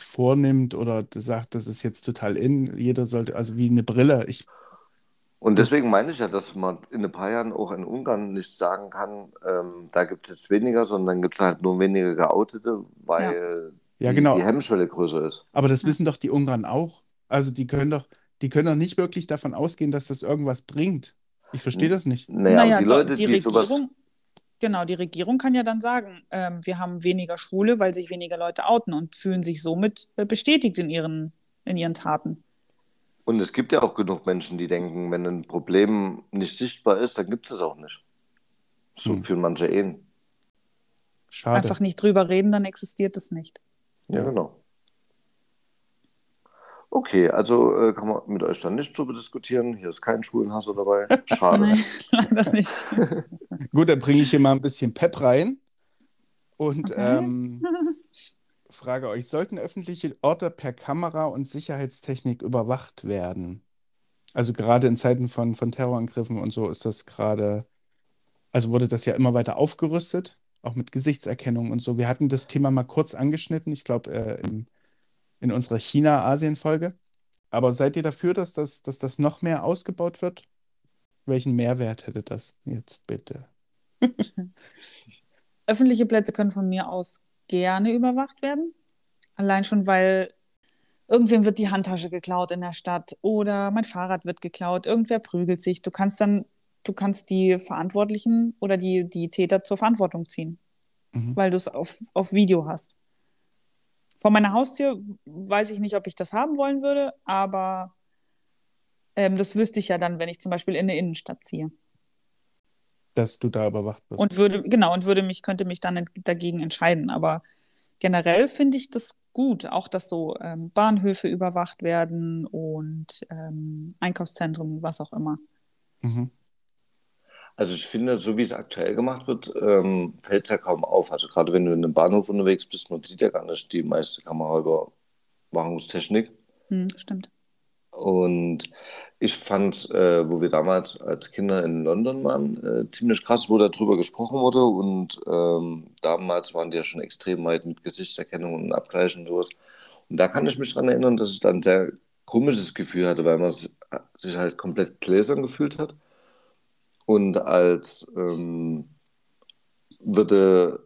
S1: vornimmt oder sagt, das ist jetzt total in. Jeder sollte, also wie eine Brille. Ich
S3: Und deswegen meine ich ja, dass man in ein paar Jahren auch in Ungarn nicht sagen kann, ähm, da gibt es jetzt weniger, sondern gibt es halt nur weniger Geoutete, weil
S1: Ja,
S3: die,
S1: genau.
S3: die Hemmschwelle größer ist.
S1: Aber das
S2: Ja.
S1: wissen doch die Ungarn auch. Also die können doch, die können doch nicht wirklich davon ausgehen, dass das irgendwas bringt. Ich verstehe das nicht.
S3: Naja,
S2: Naja,
S3: die Leute,
S2: die
S3: die sowas.
S2: Regierung, genau, die Regierung kann ja dann sagen, ähm, wir haben weniger Schwule, weil sich weniger Leute outen und fühlen sich somit äh, bestätigt in ihren, in ihren Taten.
S3: Und es gibt ja auch genug Menschen, die denken, wenn ein Problem nicht sichtbar ist, dann gibt es es auch nicht. So
S1: Hm.
S3: fühlen manche Ehen.
S1: Schade.
S2: Einfach nicht drüber reden, dann existiert es nicht.
S3: Ja, genau. Okay, also äh, kann man mit euch dann nicht drüber diskutieren. Hier ist kein Schwulenhasser dabei. Schade.
S2: Nein, leider nicht.
S1: Gut, dann bringe ich hier mal ein bisschen Pep rein und
S2: Okay.
S1: ähm, frage euch, sollten öffentliche Orte per Kamera und Sicherheitstechnik überwacht werden? Also gerade in Zeiten von, von Terrorangriffen und so ist das gerade, also wurde das ja immer weiter aufgerüstet, auch mit Gesichtserkennung und so. Wir hatten das Thema mal kurz angeschnitten, ich glaube, äh, in, in unserer China-Asien-Folge. Aber seid ihr dafür, dass das, dass das noch mehr ausgebaut wird? Welchen Mehrwert hätte das jetzt bitte?
S2: Öffentliche Plätze können von mir aus gerne überwacht werden. Allein schon, weil irgendwem wird die Handtasche geklaut in der Stadt oder mein Fahrrad wird geklaut, irgendwer prügelt sich. Du kannst dann, du kannst die Verantwortlichen oder die, die Täter zur Verantwortung ziehen,
S1: Mhm.
S2: weil du es auf, auf Video hast. Vor meiner Haustür weiß ich nicht, ob ich das haben wollen würde, aber ähm, das wüsste ich ja dann, wenn ich zum Beispiel in eine Innenstadt ziehe.
S1: dass du da überwacht wirst.
S2: Und würde, genau, und würde mich, könnte mich dann dagegen entscheiden. Aber generell finde ich das gut, auch dass so ähm, Bahnhöfe überwacht werden und ähm, Einkaufszentren, was auch immer.
S1: Mhm.
S3: Also ich finde, so wie es aktuell gemacht wird, ähm, fällt es ja kaum auf. Also gerade wenn du in einem Bahnhof unterwegs bist, man sieht ja gar nicht die meiste Kameraüberwachungstechnik.
S2: Hm, stimmt.
S3: Und ich fand, äh, wo wir damals als Kinder in London waren, äh, ziemlich krass, wo darüber gesprochen wurde. Und ähm, damals waren die ja schon extrem weit mit Gesichtserkennung und Abgleichen und sowas. Und da kann ich mich daran erinnern, dass ich dann ein sehr komisches Gefühl hatte, weil man sich halt komplett gläsern gefühlt hat. Und als ähm, würde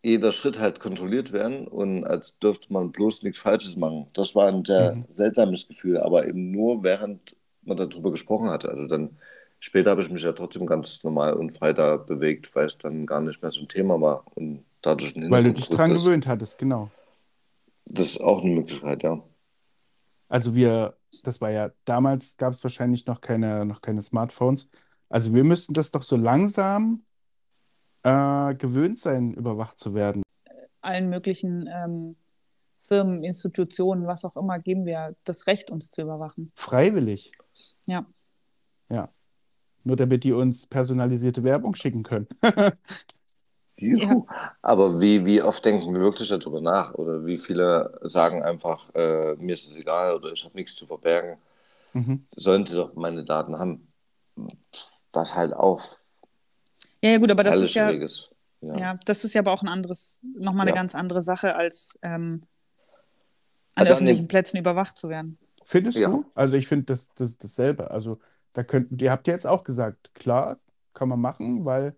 S3: jeder Schritt halt kontrolliert werden und als dürfte man bloß nichts Falsches machen. Das war ein sehr mhm. seltsames Gefühl, aber eben nur während man darüber gesprochen hatte. Also dann später habe ich mich ja trotzdem ganz normal und frei da bewegt, weil es dann gar nicht mehr so ein Thema war und dadurch
S1: Weil du dich dran gewöhnt hattest, genau.
S3: Das ist auch eine Möglichkeit, ja.
S1: Also wir, das war ja, damals gab es wahrscheinlich noch keine, noch keine Smartphones. Also wir müssten das doch so langsam äh, gewöhnt sein, überwacht zu werden.
S2: Allen möglichen ähm, Firmen, Institutionen, was auch immer, geben wir das Recht, uns zu überwachen.
S1: Freiwillig.
S2: Ja.
S1: Ja. Nur damit die uns personalisierte Werbung schicken können.
S3: Ja. Aber wie, wie oft denken wir wirklich darüber nach? Oder wie viele sagen einfach, äh, mir ist es egal oder ich habe nichts zu verbergen. Mhm. Sollen sie doch meine Daten haben. Was halt auch
S2: ja, ja, gut, aber das ist ja, ja, ja. das ist ja aber auch ein anderes, nochmal eine ja. ganz andere Sache, als ähm, an also öffentlichen an Plätzen überwacht zu werden.
S1: Findest ja. du? Also ich finde das, das dasselbe. Also da könnt, ihr habt ja jetzt auch gesagt, klar, kann man machen, weil,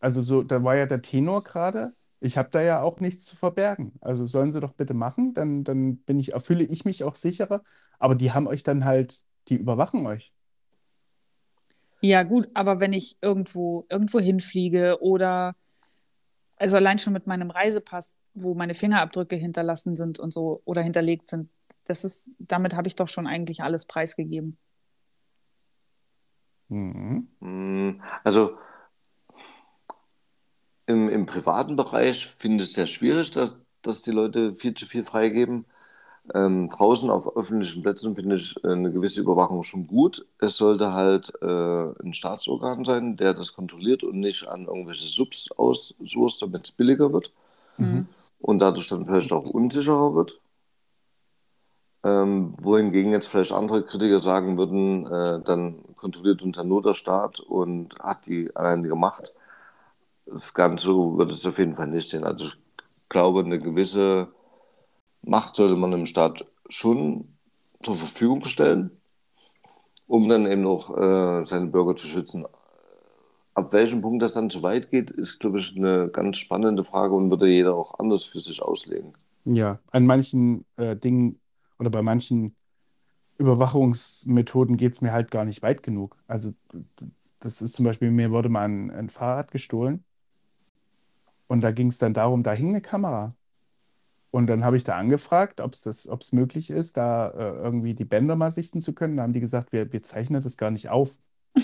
S1: also so, da war ja der Tenor gerade, ich habe da ja auch nichts zu verbergen. Also sollen sie doch bitte machen, dann, dann bin ich, fühle ich mich auch sicherer. Aber die haben euch dann halt, die überwachen euch.
S2: Ja, gut, aber wenn ich irgendwo, irgendwo hinfliege oder also allein schon mit meinem Reisepass, wo meine Fingerabdrücke hinterlassen sind und so oder hinterlegt sind, das ist, damit habe ich doch schon eigentlich alles preisgegeben.
S3: Mhm. Mm, also im, im privaten Bereich finde ich es sehr schwierig, dass, dass die Leute viel zu viel freigeben. Ähm, draußen auf öffentlichen Plätzen finde ich äh, eine gewisse Überwachung schon gut. Es sollte halt äh, ein Staatsorgan sein, der das kontrolliert und nicht an irgendwelche Subs aussucht, damit es billiger wird mhm. und dadurch dann vielleicht auch unsicherer wird. Ähm, wohingegen jetzt vielleicht andere Kritiker sagen würden, äh, dann kontrolliert uns ja nur der Staat und hat die alleinige Macht. Das Ganze wird es auf jeden Fall nicht sehen. Also ich glaube, eine gewisse Macht sollte man dem Staat schon zur Verfügung stellen, um dann eben noch äh, seine Bürger zu schützen. Ab welchem Punkt das dann zu weit geht, ist, glaube ich, eine ganz spannende Frage und würde jeder auch anders für sich auslegen.
S1: Ja, an manchen äh, Dingen oder bei manchen Überwachungsmethoden geht es mir halt gar nicht weit genug. Also das ist zum Beispiel, mir wurde mal ein, ein Fahrrad gestohlen und da ging es dann darum, da hing eine Kamera. Und dann habe ich da angefragt, ob es möglich ist, da äh, irgendwie die Bänder mal sichten zu können. Da haben die gesagt, wir, wir zeichnen das gar nicht auf.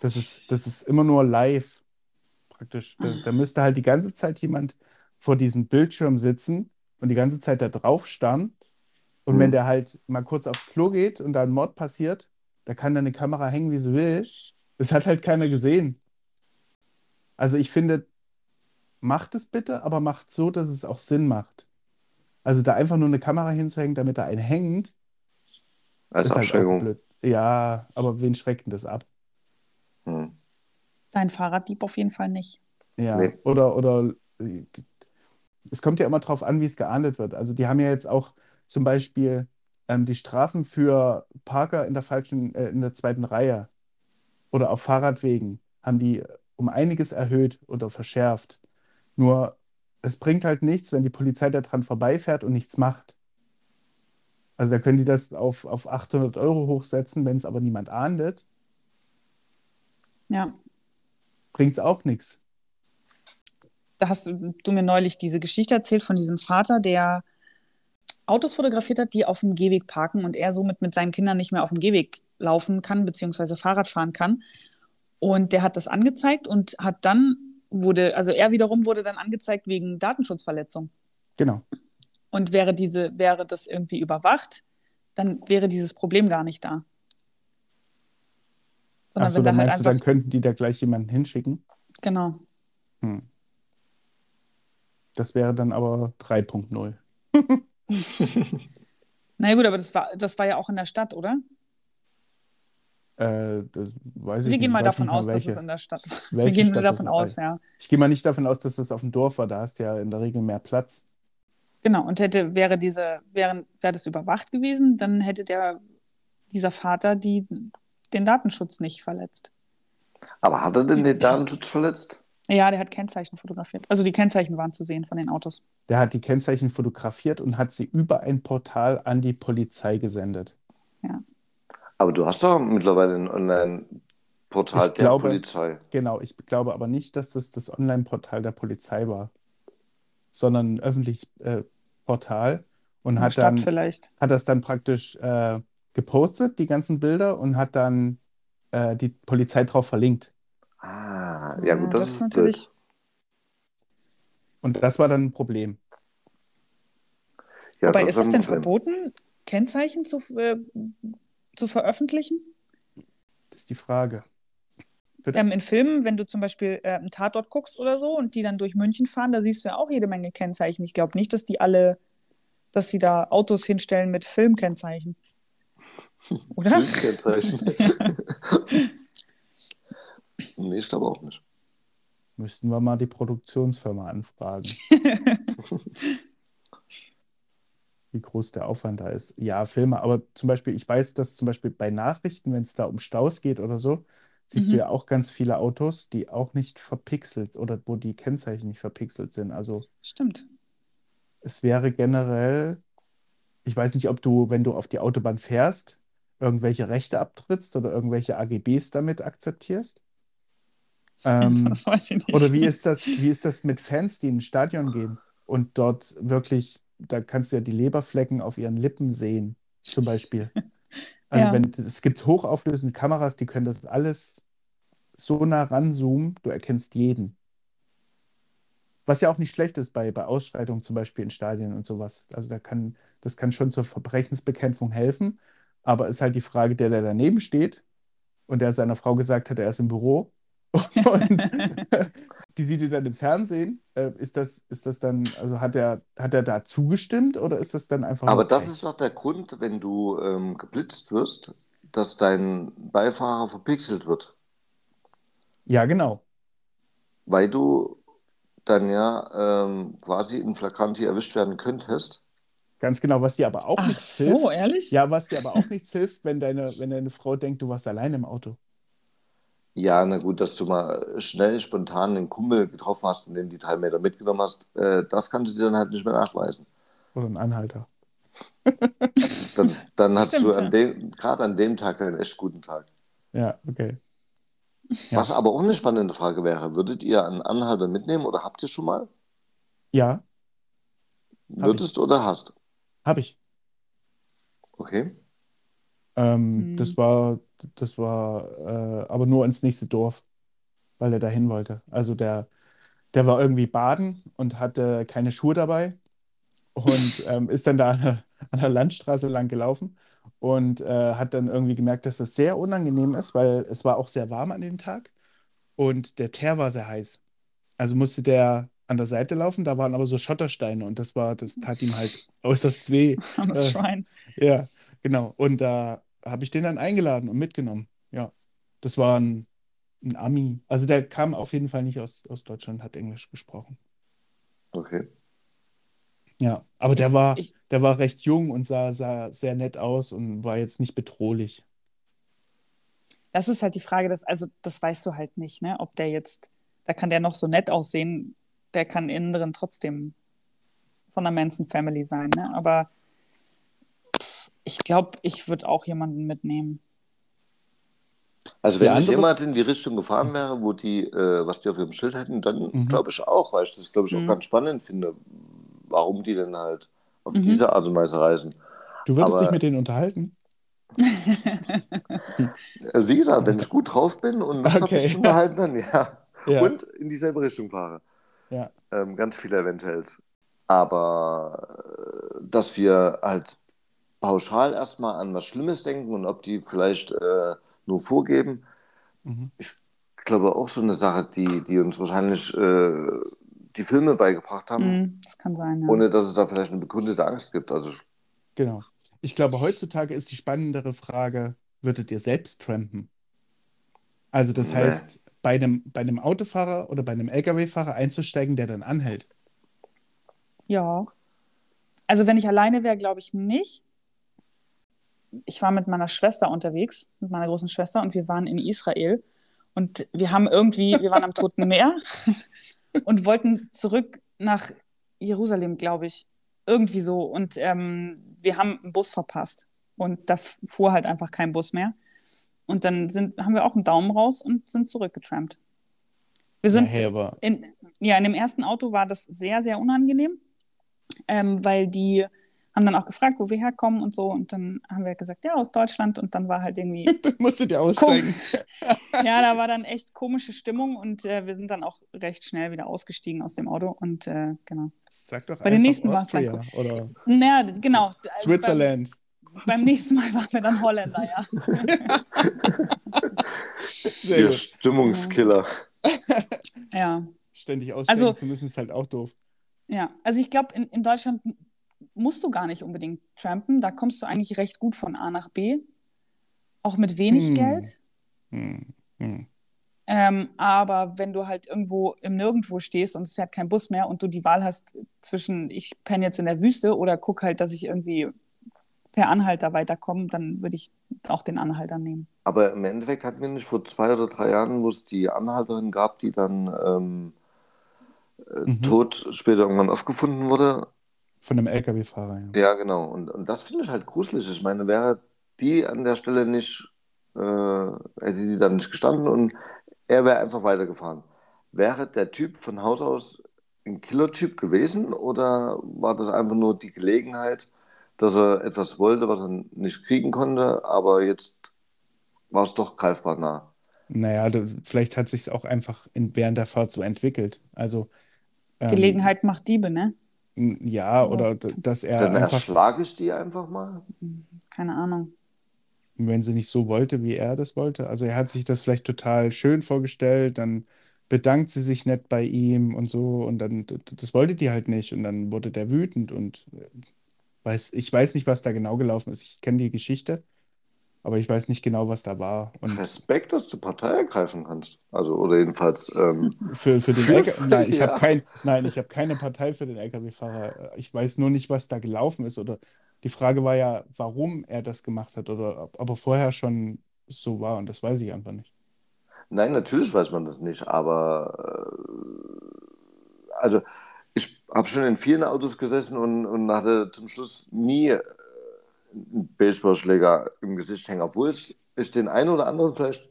S1: Das ist, das ist immer nur live praktisch. Da, da müsste halt die ganze Zeit jemand vor diesem Bildschirm sitzen und die ganze Zeit da drauf starren. Und mhm. wenn der halt mal kurz aufs Klo geht und da ein Mord passiert, da kann da eine Kamera hängen, wie sie will. Das hat halt keiner gesehen. Also ich finde, macht es bitte, aber macht so, dass es auch Sinn macht. Also da einfach nur eine Kamera hinzuhängen, damit da ein hängt.
S3: Als halt Abschreckung. Halt
S1: ja, aber wen schreckt denn das ab?
S2: Hm. Dein Fahrraddieb auf jeden Fall nicht.
S1: Ja, nee. oder, oder es kommt ja immer darauf an, wie es geahndet wird. Also die haben ja jetzt auch zum Beispiel ähm, die Strafen für Parker in der falschen, äh, in der zweiten Reihe oder auf Fahrradwegen haben die um einiges erhöht oder verschärft. Nur es bringt halt nichts, wenn die Polizei da dran vorbeifährt und nichts macht. Also da können die das auf, auf 800 Euro hochsetzen, wenn es aber niemand ahndet.
S2: Ja.
S1: Bringt es auch nichts.
S2: Da hast du mir neulich diese Geschichte erzählt von diesem Vater, der Autos fotografiert hat, die auf dem Gehweg parken und er somit mit seinen Kindern nicht mehr auf dem Gehweg laufen kann, beziehungsweise Fahrrad fahren kann. Und der hat das angezeigt und hat dann wurde, also er wiederum wurde dann angezeigt wegen Datenschutzverletzung.
S1: Genau.
S2: Und wäre diese, wäre das irgendwie überwacht, dann wäre dieses Problem gar nicht da. Sondern
S1: Achso, dann
S2: da halt
S1: meinst du, dann könnten die da gleich jemanden hinschicken?
S2: Genau.
S1: Hm. Das wäre dann aber 3.0.
S2: Na ja, gut, aber das war, das war ja auch in der Stadt, oder?
S1: Äh, das weiß ich
S2: Wir gehen
S1: nicht.
S2: mal davon
S1: nicht mal
S2: aus, dass
S1: welche.
S2: es in der Stadt war. Wir gehen
S1: Stadt
S2: davon aus, ja.
S1: Ich gehe mal nicht davon aus, dass das auf dem Dorf war. Da hast du ja in der Regel mehr Platz.
S2: Genau. Und hätte, wäre diese, wäre, wäre das überwacht gewesen, dann hätte der, dieser Vater die, den Datenschutz nicht verletzt.
S3: Aber hat er denn den Datenschutz verletzt?
S2: Ja, der hat Kennzeichen fotografiert. Also die Kennzeichen waren zu sehen von den Autos.
S1: Der hat die Kennzeichen fotografiert und hat sie über ein Portal an die Polizei gesendet.
S3: Aber du hast doch mittlerweile ein Online-Portal der
S1: glaube-
S3: Polizei.
S1: Genau, ich glaube aber nicht, dass das das Online-Portal der Polizei war, sondern ein öffentliches äh, Portal und hat
S2: Stadt
S1: dann
S2: vielleicht.
S1: hat das dann praktisch äh, gepostet, die ganzen Bilder, und hat dann äh, die Polizei drauf verlinkt.
S3: Ah, ja gut, das,
S2: das
S3: ist
S2: natürlich.
S3: blöd.
S1: Und das war dann ein Problem.
S3: Ja,
S2: Wobei,
S3: das
S2: ist es denn verboten, Kennzeichen zu, äh, zu veröffentlichen?
S1: Das ist die Frage.
S2: Ähm, in Filmen, wenn du zum Beispiel äh, einen Tatort guckst oder so und die dann durch München fahren, da siehst du ja auch jede Menge Kennzeichen. Ich glaube nicht, dass die alle, dass sie da Autos hinstellen mit Filmkennzeichen. Oder?
S3: Kennzeichen. nee, ich glaube auch nicht.
S1: Müssten wir mal die Produktionsfirma anfragen, wie groß der Aufwand da ist. Ja, Filme, aber zum Beispiel, ich weiß, dass zum Beispiel bei Nachrichten, wenn es da um Staus geht oder so, siehst du
S2: Mhm.
S1: ja auch ganz viele Autos, die auch nicht verpixelt oder wo die Kennzeichen nicht verpixelt sind. Also
S2: Stimmt.
S1: es wäre generell, ich weiß nicht, ob du, wenn du auf die Autobahn fährst, irgendwelche Rechte abtrittst oder irgendwelche AGBs damit akzeptierst. Ähm, oder wie ist das, wie ist das mit Fans, die in ein Stadion gehen und dort wirklich, da kannst du ja die Leberflecken auf ihren Lippen sehen, zum Beispiel. Also
S2: Ja.
S1: wenn, es gibt hochauflösende Kameras, die können das alles so nah ranzoomen, du erkennst jeden. Was ja auch nicht schlecht ist bei, bei Ausschreitungen, zum Beispiel in Stadien und sowas. Also da kann, das kann schon zur Verbrechensbekämpfung helfen, aber ist halt die Frage, der, der daneben steht und der seiner Frau gesagt hat, er ist im Büro und die sieht ihn dann im Fernsehen. Äh, ist das, ist das dann, also hat er, hat er da zugestimmt oder ist das dann einfach
S3: Aber das ist doch der Grund, wenn du ähm, geblitzt wirst, dass dein Beifahrer verpixelt wird.
S1: Ja, genau.
S3: Weil du dann ja ähm, quasi in Flagranti erwischt werden könntest.
S1: Ganz genau, was dir aber auch
S2: Ach
S1: nichts
S2: so,
S1: hilft.
S2: ehrlich?
S1: Ja, was dir aber auch nichts hilft, wenn deine, wenn deine Frau denkt, du warst allein im Auto.
S3: Ja, na gut, dass du mal schnell, spontan einen Kumpel getroffen hast und den die drei Meter mitgenommen hast, äh, das kannst du dir dann halt nicht mehr nachweisen.
S1: Oder ein Anhalter.
S3: Dann, dann hast
S2: Stimmt,
S3: du
S2: ja.
S3: an gerade an dem Tag einen echt guten Tag.
S1: Ja, okay. Ja.
S3: Was aber auch eine spannende Frage wäre, würdet ihr einen Anhalter mitnehmen oder habt ihr schon mal?
S1: Ja,
S3: Würdest oder hast?
S1: habe ich.
S3: Okay.
S1: Ähm,
S2: Hm.
S1: Das war, das war äh, aber nur ins nächste Dorf, weil er dahin wollte. Also der, der war irgendwie baden und hatte keine Schuhe dabei und ähm, ist dann da an der, an der Landstraße lang gelaufen und äh, hat dann irgendwie gemerkt, dass das sehr unangenehm ist, weil es war auch sehr warm an dem Tag und der Teer war sehr heiß. Also musste der an der Seite laufen, da waren aber so Schottersteine und das war, das tat ihm halt äußerst weh.
S2: Armes
S1: Äh,
S2: Schwein.
S1: Ja, genau. Und da habe ich den dann eingeladen und mitgenommen. Ja, das war ein, ein Ami. Also der kam auf jeden Fall nicht aus, aus Deutschland, hat Englisch gesprochen.
S3: Okay.
S1: Ja, aber der war,
S2: Ich-
S1: der war recht jung und sah, sah sehr nett aus und war jetzt nicht bedrohlich.
S2: Das ist halt die Frage, dass, also das weißt du halt nicht, ne? Ob der jetzt, da kann der noch so nett aussehen, der kann innen drin trotzdem von der Manson Family sein, ne? Aber ich glaube, ich würde auch jemanden mitnehmen.
S3: Also wenn ich jemand in die Richtung gefahren wäre, wo die, äh, was die auf ihrem Schild hätten, dann
S1: Mhm.
S3: glaube ich auch, weil ich das, glaube ich, auch
S2: Mhm.
S3: ganz spannend finde, warum die denn halt auf
S2: Mhm.
S3: diese Art und Weise reisen.
S1: Du würdest
S3: Aber-
S1: dich mit denen unterhalten?
S3: Also wie gesagt, wenn ich gut drauf bin und mich
S1: Okay.
S3: unterhalten, dann ja.
S1: Ja.
S3: Und in dieselbe Richtung fahre.
S1: Ja.
S3: Ähm, ganz viel eventuell. Aber äh, dass wir halt pauschal erstmal an was Schlimmes denken und ob die vielleicht äh, nur vorgeben,
S1: Mhm.
S3: ist, glaube auch so eine Sache, die, die uns wahrscheinlich äh, die Filme beigebracht haben,
S2: Mhm, das kann sein. Ja.
S3: ohne dass es da vielleicht eine begründete Angst gibt. Also
S1: Genau. Ich glaube, heutzutage ist die spannendere Frage, würdet ihr selbst trampen? Also das
S3: Nee.
S1: heißt, bei einem, bei einem Autofahrer oder bei einem Lkw-Fahrer einzusteigen, der dann anhält.
S2: Ja. Also wenn ich alleine wäre, glaube ich nicht. Ich war mit meiner Schwester unterwegs, mit meiner großen Schwester, und wir waren in Israel. Und wir haben irgendwie, wir waren am Toten Meer und wollten zurück nach Jerusalem, glaube ich. Irgendwie so. Und ähm, wir haben einen Bus verpasst. Und da fuhr halt einfach kein Bus mehr. Und dann sind, haben wir auch einen Daumen raus und sind zurückgetrampt. Wir sind
S1: Ja,
S2: in, ja, in dem ersten Auto war das sehr, sehr unangenehm, ähm, weil die haben dann auch gefragt, wo wir herkommen und so. Und dann haben wir gesagt, ja, aus Deutschland. Und dann war halt irgendwie,
S1: dann musstet ihr aussteigen.
S2: ja, da war dann echt komische Stimmung und äh, wir sind dann auch recht schnell wieder ausgestiegen aus dem Auto. Und äh, genau.
S1: Sag doch
S2: Bei den nächsten war's dann
S1: Austria oder
S2: Naja, genau. Also
S1: Switzerland.
S2: Beim, beim nächsten Mal waren wir dann Holländer, ja.
S1: Sehr
S3: ihr
S1: gut.
S3: Stimmungskiller.
S2: Ja.
S1: Ständig aussteigen
S2: Also-
S1: zu müssen ist halt auch doof.
S2: Ja, also ich glaube, in, in Deutschland musst du gar nicht unbedingt trampen. Da kommst du eigentlich recht gut von A nach B. Auch mit wenig
S1: Hm.
S2: Geld.
S1: Hm. Hm.
S2: Ähm, aber wenn du halt irgendwo im Nirgendwo stehst und es fährt kein Bus mehr und du die Wahl hast zwischen, ich penne jetzt in der Wüste oder guck halt, dass ich irgendwie per Anhalter weiterkomme, dann würde ich auch den Anhalter nehmen.
S3: Aber im Endeffekt hatten wir nicht vor zwei oder drei Jahren, wo es die Anhalterin gab, die dann ähm, äh,
S1: Mhm.
S3: tot später irgendwann aufgefunden wurde.
S1: Von einem Lkw-Fahrer, ja.
S3: Ja, genau. Und, und das finde ich halt gruselig. Ich meine, wäre die an der Stelle nicht, äh, hätte die dann nicht gestanden und er wäre einfach weitergefahren. Wäre der Typ von Haus aus ein Killer-Typ gewesen oder war das einfach nur die Gelegenheit, dass er etwas wollte, was er nicht kriegen konnte, aber jetzt war es doch greifbar nah?
S1: Naja, da, vielleicht hat sich auch einfach in, während der Fahrt so entwickelt. Also ähm,
S2: Gelegenheit macht Diebe, ne?
S1: Ja, oder dass er
S3: Dann
S1: einfach,
S3: erschlage ich die einfach mal.
S2: Keine Ahnung.
S1: wenn sie nicht so wollte, wie er das wollte. Also er hat sich das vielleicht total schön vorgestellt, dann bedankt sie sich nett bei ihm und so und dann, das wollte die halt nicht und dann wurde der wütend und äh, weiß, ich weiß nicht, was da genau gelaufen ist. Ich kenne die Geschichte, aber ich weiß nicht genau, was da war. Und
S3: Respekt, dass du Partei ergreifen kannst. Also, oder jedenfalls. Ähm,
S1: Für, für den
S3: Für-
S1: LKW, nein, ich
S3: ja.
S1: habe kein, nein, ich habe keine Partei für den Lkw-Fahrer. Ich weiß nur nicht, was da gelaufen ist. Oder die Frage war ja, warum er das gemacht hat oder ob, ob er vorher schon so war. Und das weiß ich einfach nicht.
S3: Nein, natürlich weiß man das nicht, aber äh, also ich habe schon in vielen Autos gesessen und, und hatte zum Schluss nie einen Baseballschläger im Gesicht hängen, obwohl ich, ich den einen oder anderen vielleicht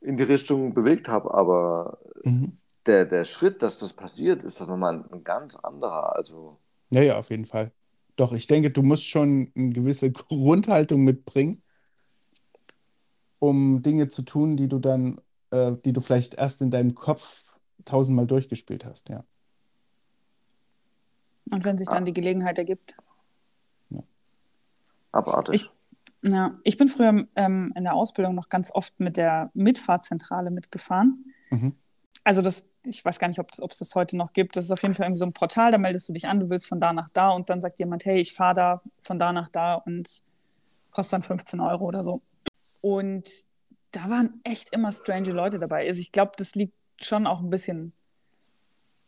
S3: in die Richtung bewegt habe, aber
S1: Mhm.
S3: der, der Schritt, dass das passiert, ist doch nochmal ein, ein ganz anderer. Also
S1: Ja, ja, auf jeden Fall. Doch, ich denke, du musst schon eine gewisse Grundhaltung mitbringen, um Dinge zu tun, die du dann, äh, die du vielleicht erst in deinem Kopf tausendmal durchgespielt hast, ja.
S2: Und wenn sich dann die Gelegenheit ergibt.
S3: Abartig.
S2: Ich, ja, ich bin früher ähm, in der Ausbildung noch ganz oft mit der Mitfahrzentrale mitgefahren.
S1: Mhm.
S2: Also das, ich weiß gar nicht, ob es ob es das heute noch gibt. Das ist auf jeden Fall irgendwie so ein Portal, da meldest du dich an, du willst von da nach da und dann sagt jemand, hey, ich fahre da von da nach da und kostet dann 15 Euro oder so. Und da waren echt immer strange Leute dabei. Also ich glaube, das liegt schon auch ein bisschen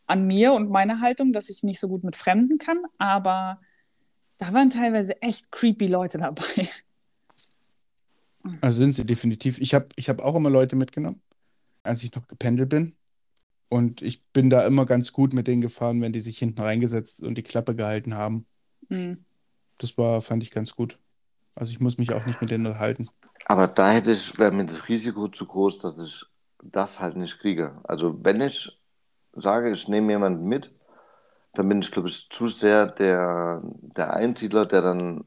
S2: an mir und meiner Haltung, dass ich nicht so gut mit Fremden kann, aber da waren teilweise echt creepy Leute dabei.
S1: Also sind sie definitiv. Ich habe ich hab auch immer Leute mitgenommen, als ich noch gependelt bin. Und ich bin da immer ganz gut mit denen gefahren, wenn die sich hinten reingesetzt und die Klappe gehalten haben.
S2: Hm.
S1: Das war, fand ich ganz gut. Also ich muss mich auch nicht mit denen unterhalten.
S3: Aber da hätte ich, wäre mir das Risiko zu groß, dass ich das halt nicht kriege. Also wenn ich sage, ich nehme jemanden mit, dann bin ich, glaube ich, zu sehr der, der Einsiedler, der dann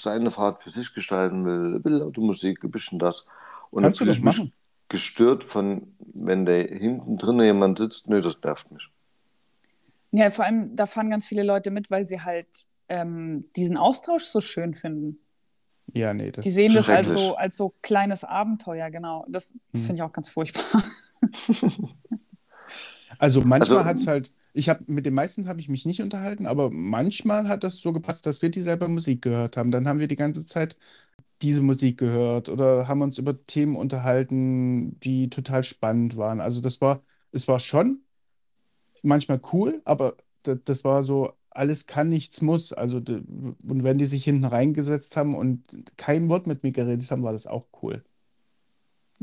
S3: seine Fahrt für sich gestalten will, will laute Musik, ein bisschen das. Und
S1: Kannst du
S3: dann
S1: das machen?
S3: mich gestört von, wenn da hinten drin jemand sitzt, nö, das nervt mich.
S2: Ja, vor allem, da fahren ganz viele Leute mit, weil sie halt ähm, diesen Austausch so schön finden.
S1: Ja, nee, das
S2: Die sehen das als so, als so kleines Abenteuer, genau. Das
S1: Hm.
S2: finde ich auch ganz furchtbar.
S1: Also manchmal
S3: Also-
S1: hat es halt, ich habe mit den meisten habe ich mich nicht unterhalten, aber manchmal hat das so gepasst, dass wir dieselbe Musik gehört haben. Dann haben wir die ganze Zeit diese Musik gehört oder haben uns über Themen unterhalten, die total spannend waren. Also das war, es war schon manchmal cool, aber das, war so, alles kann, nichts muss. Also und wenn die sich hinten reingesetzt haben und kein Wort mit mir geredet haben, war das auch cool.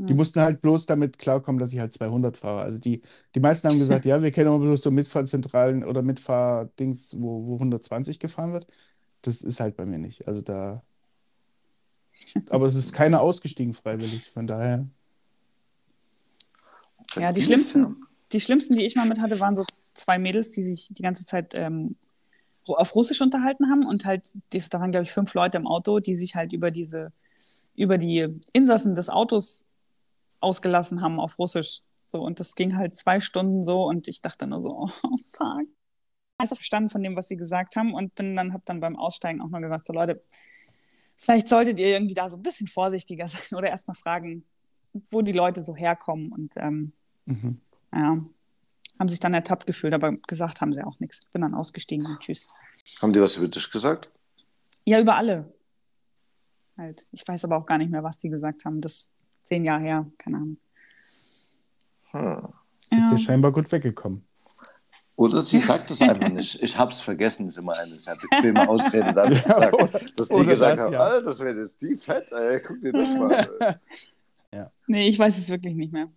S1: Die mussten halt bloß damit klarkommen, dass ich halt 200 fahre. Also die, die meisten haben gesagt, ja, wir kennen aber bloß so Mitfahrzentralen oder Mitfahrdings, wo, wo 120 gefahren wird. Das ist halt bei mir nicht. Also da. Aber es ist keiner ausgestiegen freiwillig, von daher.
S2: Ja, die schlimmsten, die schlimmsten, die ich mal mit hatte, waren so zwei Mädels, die sich die ganze Zeit ähm, auf Russisch unterhalten haben und halt, das, da waren, glaube ich, fünf Leute im Auto, die sich halt über diese, über die Insassen des Autos ausgelassen haben auf Russisch. So, und das ging halt zwei Stunden so und ich dachte nur so, oh fuck. Ich habe verstanden von dem, was sie gesagt haben und bin dann, habe dann beim Aussteigen auch noch gesagt, so Leute, vielleicht solltet ihr irgendwie da so ein bisschen vorsichtiger sein oder erstmal fragen, wo die Leute so herkommen und ähm,
S1: Mhm.
S2: ja, haben sich dann ertappt gefühlt, aber gesagt haben sie auch nichts. Bin dann ausgestiegen und tschüss.
S3: Haben die was über dich gesagt?
S2: Ja, über alle. Halt. Ich weiß aber auch gar nicht mehr, was die gesagt haben. Das ist zehn Jahre her, keine Ahnung.
S3: Hm.
S1: Ist
S2: Ja.
S1: dir scheinbar gut weggekommen.
S3: Oder sie sagt es einfach nicht. Ich hab's vergessen, ist immer eine sehr bequeme Ausrede dafür zu sagen,
S1: oder-
S3: dass die
S1: oder
S3: gesagt
S1: das,
S3: haben,
S1: ja.
S3: Alter, das wäre jetzt die fett, ey, guck dir das mal. an.
S2: Nee, ich weiß es wirklich nicht mehr.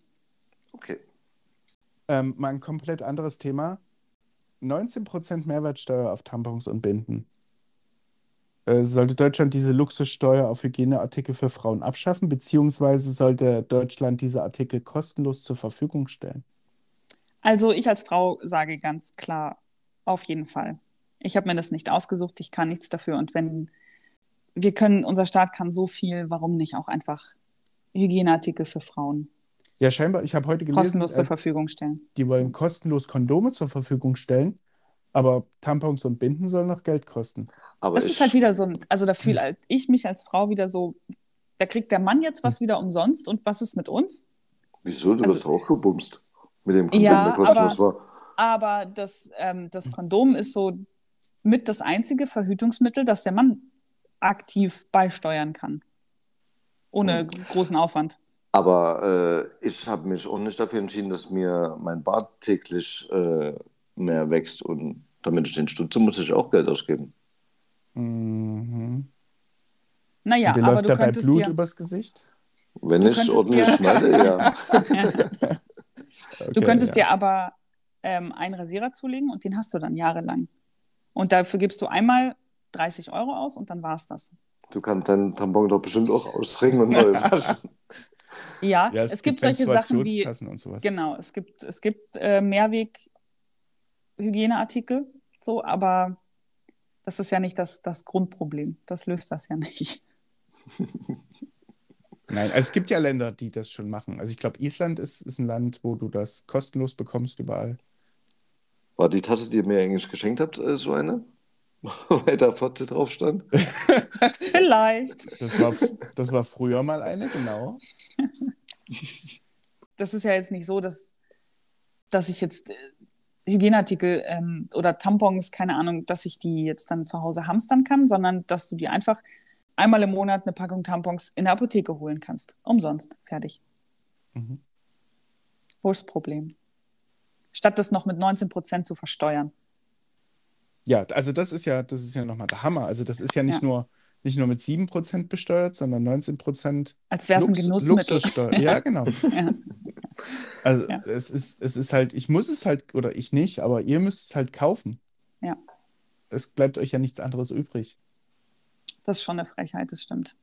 S3: Okay.
S1: Ähm, mal ein komplett anderes Thema. 19% Mehrwertsteuer auf Tampons und Binden. Äh, sollte Deutschland diese Luxussteuer auf Hygieneartikel für Frauen abschaffen, beziehungsweise sollte Deutschland diese Artikel kostenlos zur Verfügung stellen?
S2: Also ich als Frau sage ganz klar, auf jeden Fall. Ich habe mir das nicht ausgesucht, ich kann nichts dafür. Und wenn wir können, unser Staat kann so viel, warum nicht auch einfach Hygieneartikel für Frauen
S1: Ja, scheinbar, ich habe heute gelesen,
S2: kostenlos zur
S1: äh,
S2: Verfügung stellen?
S1: die wollen kostenlos Kondome zur Verfügung stellen, aber Tampons und Binden sollen noch Geld kosten.
S3: Aber
S2: Das ist halt wieder so ein, also da fühle ich mich als Frau wieder so, da kriegt der Mann jetzt was wieder umsonst und was ist mit uns?
S3: wieso, du
S2: also-
S3: wirst auch gebumst mit dem Kondom,
S2: Ja,
S3: der kostenlos
S2: aber-
S3: war.
S2: Aber das, ähm, das Kondom ist so mit das einzige Verhütungsmittel, das der Mann aktiv beisteuern kann. Ohne großen Aufwand.
S3: Aber äh, ich habe mich auch nicht dafür entschieden, dass mir mein Bart täglich äh, mehr wächst und damit ich den stutze, muss ich auch Geld ausgeben.
S1: Mhm.
S2: Naja, aber
S1: läuft
S2: du
S1: dabei
S2: könntest
S1: Blut
S2: dir,
S1: übers Gesicht?
S3: Wenn
S2: Du
S3: ich ordentlich
S2: dir-
S3: schneide, ja.
S2: du
S1: Okay,
S2: könntest
S1: ja.
S2: dir aber ähm, einen Rasierer zulegen und den hast du dann jahrelang. Und dafür gibst du einmal 30 Euro aus und dann war's das.
S3: Du kannst deinen Tampon doch bestimmt auch ausringen und neu waschen.
S2: Ja,
S1: Ja,
S2: es, gibt solche Sachen wie,
S1: und sowas.
S2: Genau, es gibt, es gibt äh, Mehrweg-Hygieneartikel, so, aber das ist ja nicht das, das Grundproblem. Das löst das ja nicht.
S1: Nein, also es gibt ja Länder, die das schon machen. Also ich glaube, Island ist, ist ein Land, wo du das kostenlos bekommst überall.
S3: War die Tasse, die ihr mir eigentlich geschenkt habt, äh, so eine? Weil da Fotze drauf stand?
S2: Vielleicht.
S1: Das war, das war früher mal eine, genau.
S2: Das ist ja jetzt nicht so, dass, dass ich jetzt äh, Hygieneartikel ähm, oder Tampons, keine Ahnung, dass ich die jetzt dann zu Hause hamstern kann, sondern dass du die einfach einmal im Monat eine Packung Tampons in der Apotheke holen kannst. Umsonst. Fertig.
S1: Mhm.
S2: Wo ist das Problem? Statt das noch mit 19 Prozent zu versteuern.
S1: Ja, also das ist ja, das ist ja nochmal der Hammer. Also das ist ja nicht
S2: Ja.
S1: nur, nicht nur mit 7% besteuert, sondern 19%
S2: Als wäre es ein Genussmittel.
S1: Luxussteuer. Ja, genau.
S2: Ja.
S1: Also
S2: Ja.
S1: es ist, es ist halt, ich muss es halt, oder ich nicht, aber ihr müsst es halt kaufen.
S2: Ja.
S1: Es bleibt euch ja nichts anderes übrig.
S2: Das ist schon eine Frechheit, das stimmt.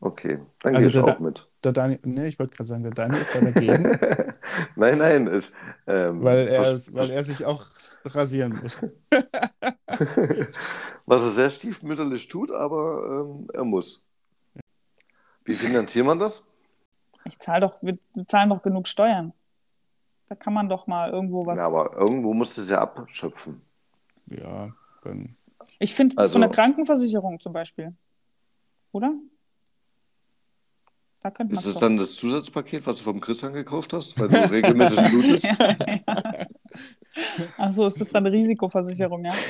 S3: Okay, dann
S1: Also
S3: gehe ich auch mit.
S1: Der Daniel, ne, ich wollte gerade sagen, der Daniel ist da dagegen,
S3: nein, nein, ich, ähm,
S1: weil er,
S3: vers-
S1: weil er sich auch rasieren muss.
S3: was er sehr stiefmütterlich tut, aber ähm, er muss. Wie finanziert man das?
S2: Ich zahle doch, wir zahlen doch genug Steuern. Da kann man doch mal irgendwo was.
S3: Ja, aber irgendwo musst du es ja abschöpfen.
S1: Ja, dann
S2: Ich finde,
S3: Also-
S2: von der Krankenversicherung zum Beispiel. Oder? Da könnte man
S3: Ist das dann das Zusatzpaket, was du vom Christian gekauft hast, weil du regelmäßig blutest?
S2: Achso, ist das dann eine Risikoversicherung, ja?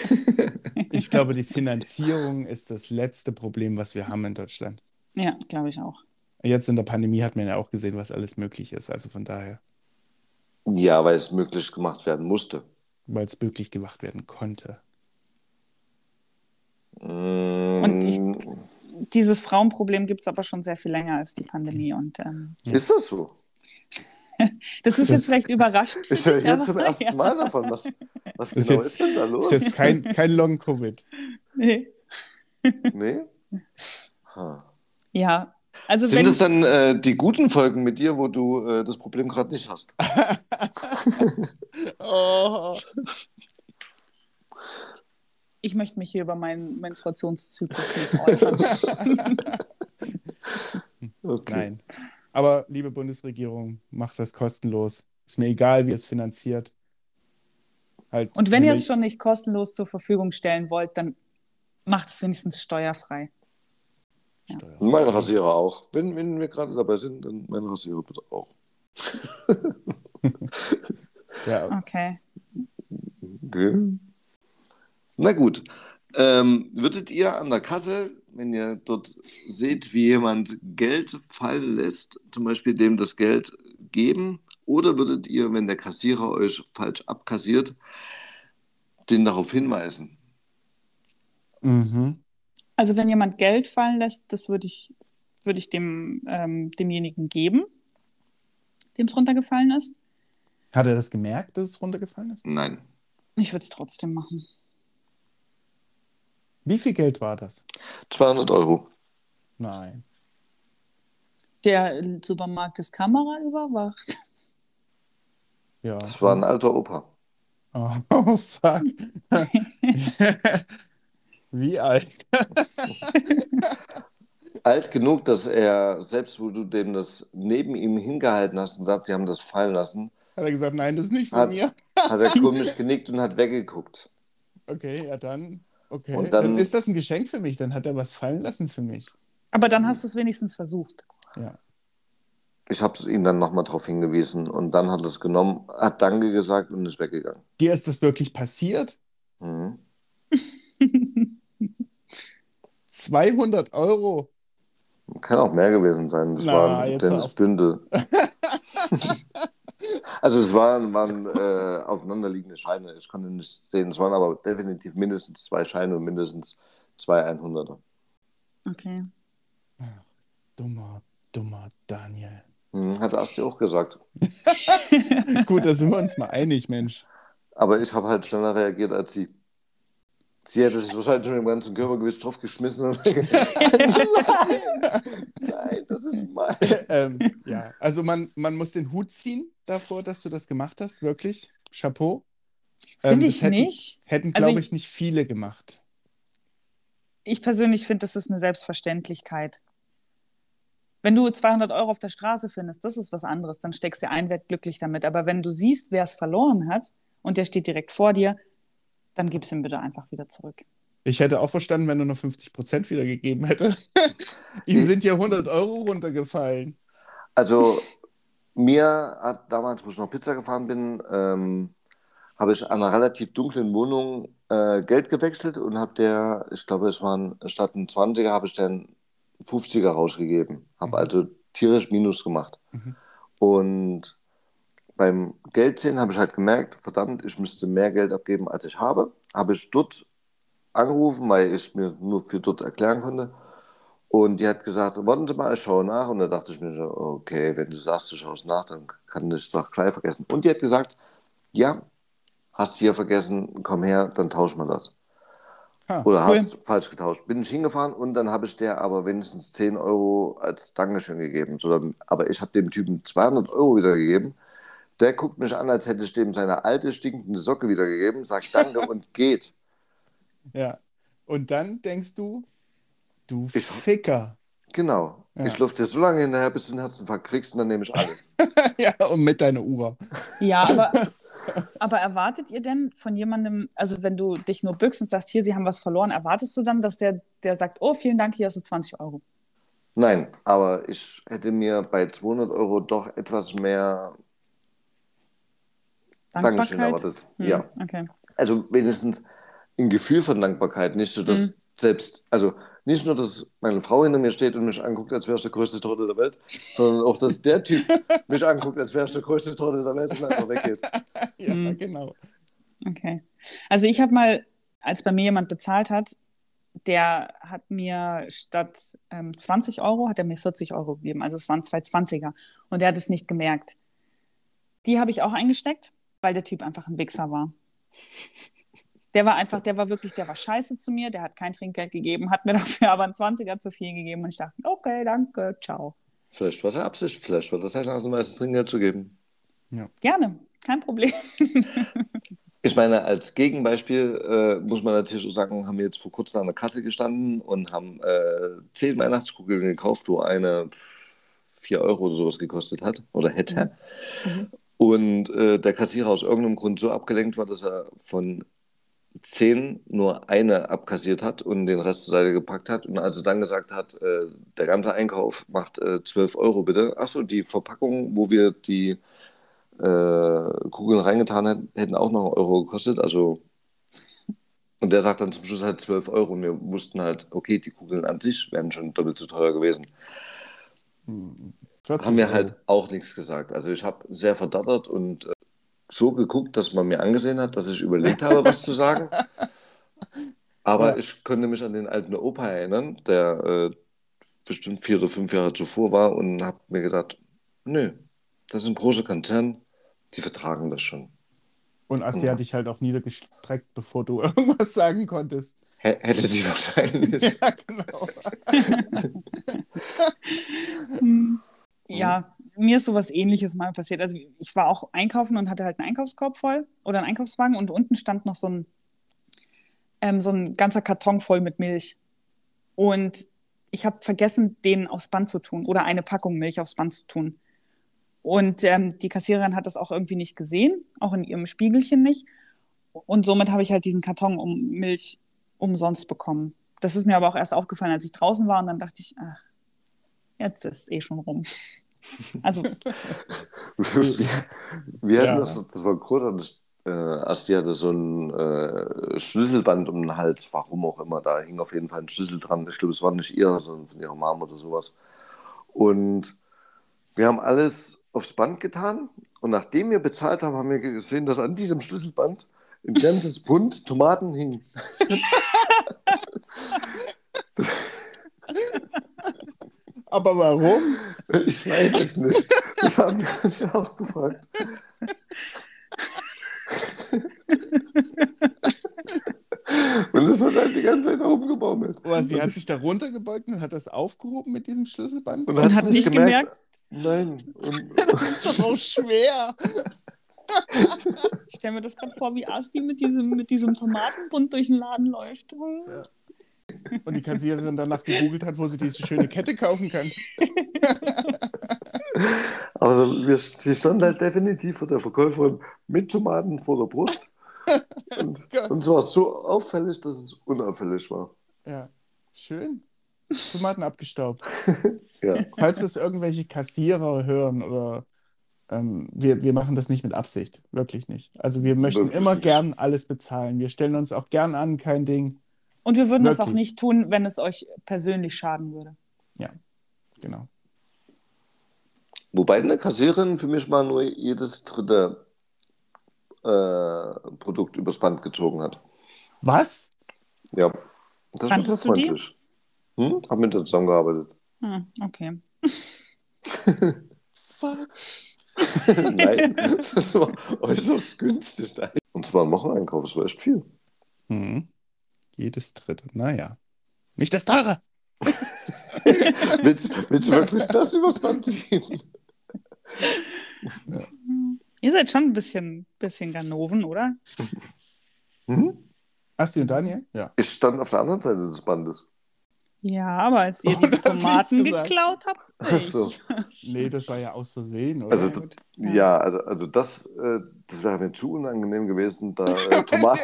S1: Ich glaube, die Finanzierung ist das letzte Problem, was wir haben in Deutschland.
S2: Ja, glaube ich auch.
S1: Jetzt in der Pandemie hat man ja auch gesehen, was alles möglich ist. Also von daher,
S3: Ja, weil es möglich gemacht werden musste.
S1: weil es möglich gemacht werden konnte.
S3: Und
S2: ich- Dieses Frauenproblem gibt es aber schon sehr viel länger als die Pandemie. Und ähm,
S3: Ist das so?
S2: das ist jetzt vielleicht überraschend. für
S3: Ich höre jetzt zum ersten
S2: ja.
S3: Mal davon. Was, was
S1: Ist
S3: genau
S1: jetzt-
S3: ist denn da los?
S1: Ist jetzt kein, kein Long-Covid.
S2: Nee.
S3: Nee? Ha.
S2: Ja, also
S3: Sind
S2: wenn,
S3: es dann äh, die guten Folgen mit dir, wo du äh, das Problem gerade nicht hast?
S1: Oh.
S2: ich möchte mich hier über meinen Menstruationszyklus nicht äußern.
S3: Okay.
S1: Nein. Aber liebe Bundesregierung, macht das kostenlos. Ist mir egal, wie ihr es finanziert. Halt,
S2: Und wenn ihr es schon nicht kostenlos zur Verfügung stellen wollt, dann macht es wenigstens steuerfrei.
S1: Steuer.
S3: Mein Rasierer auch. Wenn, wenn wir gerade dabei sind, dann mein Rasierer bitte auch.
S1: Ja,
S2: Okay.
S3: Okay. Na gut. Ähm, würdet ihr an der Kasse, wenn ihr dort seht, wie jemand Geld fallen lässt, zum Beispiel dem das Geld geben, oder würdet ihr, wenn der Kassierer euch falsch abkassiert, den darauf hinweisen?
S1: mhm.
S2: Also wenn jemand Geld fallen lässt, das würde ich, würde ich dem, ähm, demjenigen geben, dem es runtergefallen ist.
S1: Hat er das gemerkt, dass es runtergefallen ist?
S3: Nein.
S2: Ich würde es trotzdem machen.
S1: Wie viel Geld war das?
S3: 200 Euro.
S1: Nein.
S2: Der Supermarkt ist Kamera überwacht.
S1: Ja.
S3: Das war ein alter Opa.
S1: Oh, fuck. Wie alt?
S3: Alt genug, dass er, selbst wo du dem das neben ihm hingehalten hast und sagt, sie haben das fallen lassen,
S1: Hat er gesagt, nein, das ist nicht von
S3: Hat-
S1: mir.
S3: hat er komisch genickt und hat weggeguckt.
S1: Okay, ja dann. Okay.
S3: Und
S1: dann,
S3: dann-
S1: ist das ein Geschenk für mich. Dann hat er was fallen lassen für mich.
S2: Aber dann hast du es wenigstens versucht.
S1: Ja.
S3: Ich habe ihn dann nochmal darauf hingewiesen und dann hat er es genommen, hat Danke gesagt und ist weggegangen.
S1: Dir ist das wirklich passiert?
S3: Mhm.
S1: 200 Euro.
S3: Kann auch mehr gewesen sein. Das
S1: Na,
S3: war ein
S1: jetzt
S3: dünnes
S1: auf.
S3: Bündel. also es waren, waren äh, aufeinanderliegende Scheine. Ich konnte nicht sehen. Es waren aber definitiv mindestens zwei Scheine und mindestens zwei 100er.
S2: Okay.
S1: Dummer, dummer Daniel.
S3: Mhm, hat Asti auch gesagt.
S1: Gut, da sind wir uns mal einig, Mensch.
S3: Aber ich habe halt schneller reagiert als sie. Sie hätte sich wahrscheinlich schon im ganzen Körpergewicht drauf geschmissen und nein, nein, das ist mein.
S1: ähm, ja, also man, man muss den Hut ziehen davor, dass du das gemacht hast, wirklich. Chapeau. Ähm,
S2: Finde ich
S1: hätten,
S2: nicht.
S1: Hätten,
S2: Also
S1: glaube
S2: ich-
S1: ich, nicht viele gemacht.
S2: Ich persönlich finde, das ist eine Selbstverständlichkeit. Wenn du 200 Euro auf der Straße findest, das ist was anderes. Dann steckst du ein, werd glücklich damit. Aber wenn du siehst, wer es verloren hat und der steht direkt vor dir, dann gib's ihm bitte einfach wieder zurück.
S1: Ich hätte auch verstanden, wenn du nur 50 Prozent wieder gegeben hätte. Ihm sind ja 100 Euro runtergefallen.
S3: Also, mir hat damals, wo ich noch Pizza gefahren bin, ähm, habe ich an einer relativ dunklen Wohnung äh, Geld gewechselt und habe der, ich glaube, es waren statt ein 20er, habe ich den 50er rausgegeben. Habe
S1: Mhm.
S3: also tierisch Minus gemacht.
S1: Mhm.
S3: Und beim Geldzählen habe ich halt gemerkt, verdammt, ich müsste mehr Geld abgeben, als ich habe. Habe ich dort angerufen, weil ich mir nur für dort erklären konnte. Und die hat gesagt, warten Sie mal, ich schaue nach. Und da dachte ich mir so, okay, wenn du sagst, du schaust nach, dann kann ich es doch gleich vergessen. Und die hat gesagt, ja, hast hier vergessen, komm her, dann tauschen wir das.
S1: Ha,
S3: Oder
S2: cool.
S3: hast falsch getauscht. Bin ich hingefahren und dann habe ich der aber wenigstens 10 Euro als Dankeschön gegeben. So, aber ich habe dem Typen 200 Euro wiedergegeben. Der guckt mich an, als hätte ich dem seine alte, stinkende Socke wiedergegeben, sagt Danke und geht.
S1: Ja. Und dann denkst du, du
S3: Ich-
S1: Ficker.
S3: Genau.
S1: Ja.
S3: Ich luft dir so lange hinterher, bis du einen Herzinfarkt kriegst und dann nehme ich alles.
S1: ja, und mit deiner Uhr.
S2: Ja, aber Aber erwartet ihr denn von jemandem, also wenn du dich nur bückst und sagst, hier, sie haben was verloren, erwartest du dann, dass der, der sagt, oh, vielen Dank, hier hast du 20 Euro?
S3: Nein, aber ich hätte mir bei 200 Euro doch etwas mehr Dankeschön
S2: Dankbarkeit?
S3: erwartet.
S2: Hm,
S3: Ja,
S2: Okay.
S3: also wenigstens ein Gefühl von Dankbarkeit, nicht so, dass
S2: Mhm.
S3: selbst, also nicht nur, dass meine Frau hinter mir steht und mich anguckt, als wäre ich der größte Trottel der Welt, sondern auch, dass der Typ mich anguckt, als wäre ich der größte Trottel der Welt und einfach weggeht.
S1: Ja,
S2: Mhm.
S1: genau.
S2: Okay. Also ich habe mal, als bei mir jemand bezahlt hat, der hat mir statt ähm, 20 Euro, hat er mir 40 Euro gegeben. Also es waren zwei 20er. Und er hat es nicht gemerkt. Die habe ich auch eingesteckt, weil der Typ einfach ein Wichser war. Der war einfach, der war wirklich, der war scheiße zu mir, der hat kein Trinkgeld gegeben, hat mir dafür aber einen 20er zu viel gegeben und ich dachte, okay, danke, ciao.
S3: Vielleicht war es ja Absicht, vielleicht war das halt auch meistens Trinkgeld zu geben.
S2: Gerne, kein Problem.
S3: Ich meine, als Gegenbeispiel äh, muss man natürlich auch sagen, haben wir jetzt vor kurzem an der Kasse gestanden und haben äh, zehn Weihnachtskugeln gekauft, wo eine pff, 4 Euro oder sowas gekostet hat oder hätte.
S2: Mhm.
S3: Und äh, der Kassierer aus irgendeinem Grund so abgelenkt war, dass er von zehn nur eine abkassiert hat und den Rest zur Seite gepackt hat. Und als er dann gesagt hat, äh, der ganze Einkauf macht äh, 12 Euro bitte. Achso, die Verpackung, wo wir die äh, Kugeln reingetan hätten, hätten auch noch einen Euro gekostet. Also, und der sagt dann zum Schluss halt 12 Euro. Und wir wussten halt, okay, die Kugeln an sich wären schon doppelt so teuer gewesen.
S1: Hm, 40
S3: Haben wir
S1: Euro.
S3: halt auch nichts gesagt. Also ich habe sehr verdattert und äh, so geguckt, dass man mir angesehen hat, dass ich überlegt habe, was zu sagen. Aber
S1: Ja.
S3: ich konnte mich an den alten Opa erinnern, der äh, bestimmt vier oder fünf Jahre zuvor war und habe mir gedacht, nö, das ist ein großer Konzern, die vertragen das schon.
S1: Und Asti
S3: Ja.
S1: hat dich halt auch niedergestreckt, bevor du irgendwas sagen konntest.
S3: H hätte sie wahrscheinlich.
S1: Ja, genau.
S2: Ja, mir ist sowas ähnliches mal passiert. Also ich war auch einkaufen und hatte halt einen Einkaufskorb voll oder einen Einkaufswagen und unten stand noch so ein, ähm, so ein ganzer Karton voll mit Milch. Und ich habe vergessen, den aufs Band zu tun oder eine Packung Milch aufs Band zu tun. Und ähm, die Kassiererin hat das auch irgendwie nicht gesehen, auch in ihrem Spiegelchen nicht. Und somit habe ich halt diesen Karton um Milch umsonst bekommen. Das ist mir aber auch erst aufgefallen, als ich draußen war und dann dachte ich, ach, jetzt ist eh schon rum. Also,
S3: wir, wir
S1: Ja.
S3: hatten das, das war großartig. Äh, Asti hatte so ein äh, Schlüsselband um den Hals, warum auch immer. Da hing auf jeden Fall ein Schlüssel dran. Ich glaube, es war nicht ihr, sondern von ihrer Mom oder sowas. Und wir haben alles aufs Band getan. Und nachdem wir bezahlt haben, haben wir gesehen, dass an diesem Schlüsselband ein ganzes Bund Tomaten hing.
S1: Aber warum?
S3: Ich weiß es nicht. Das haben wir uns auch gefragt. Und das hat halt die ganze Zeit rumgebaumelt.
S1: Aber sie hat sich da runtergebeugt und hat das aufgehoben mit diesem Schlüsselband.
S3: Und
S2: Und hat nicht gemerkt?
S3: Nein. Und,
S1: Das ist doch so schwer.
S2: ich stelle mir das gerade vor, wie Asti mit diesem, mit diesem Tomatenbund durch den Laden läuft.
S1: Und die Kassiererin danach gegoogelt hat, wo sie diese schöne Kette kaufen kann.
S3: aber wir, sie stand halt definitiv vor der Verkäuferin mit Tomaten vor der Brust. Und, und es war so auffällig, dass es unauffällig war.
S1: Ja, schön. Tomaten abgestaubt.
S3: Ja.
S1: Falls das irgendwelche Kassierer hören oder ähm, wir, wir machen das nicht mit Absicht, wirklich nicht. Also wir möchten
S3: Wirklich
S1: immer
S3: nicht.
S1: gern alles bezahlen. Wir stellen uns auch gern an, kein Ding.
S2: Und wir würden das auch nicht tun, wenn es euch persönlich schaden würde.
S1: Genau.
S3: Wobei eine Kassiererin für mich mal nur jedes dritte äh, Produkt übers Band gezogen hat.
S1: Was?
S3: Ja. Das
S2: Kanntest
S3: war
S2: du die?
S3: sehr freundlich. Hm? Hab mit der zusammengearbeitet.
S2: Hm, okay.
S1: Fuck.
S3: Nein, das war äußerst günstig. Und zwar ein Wocheneinkauf, das war echt viel.
S1: Hm. Jedes dritte. Naja. Nicht das teure.
S3: Willst, willst du wirklich das übers Band ziehen?
S2: Ihr seid schon ein bisschen, bisschen Ganoven, oder?
S3: Hm?
S1: Asti und Daniel? Ja.
S3: Ich stand auf der anderen Seite des Bandes.
S2: Ja, aber als ihr die Tomaten geklaut habt,
S3: Ach so.
S1: Nee, das war ja aus Versehen, oder?
S3: Also, ja,
S2: Ja.
S3: also, also das, äh, das wäre mir zu unangenehm gewesen, da äh, Tomaten.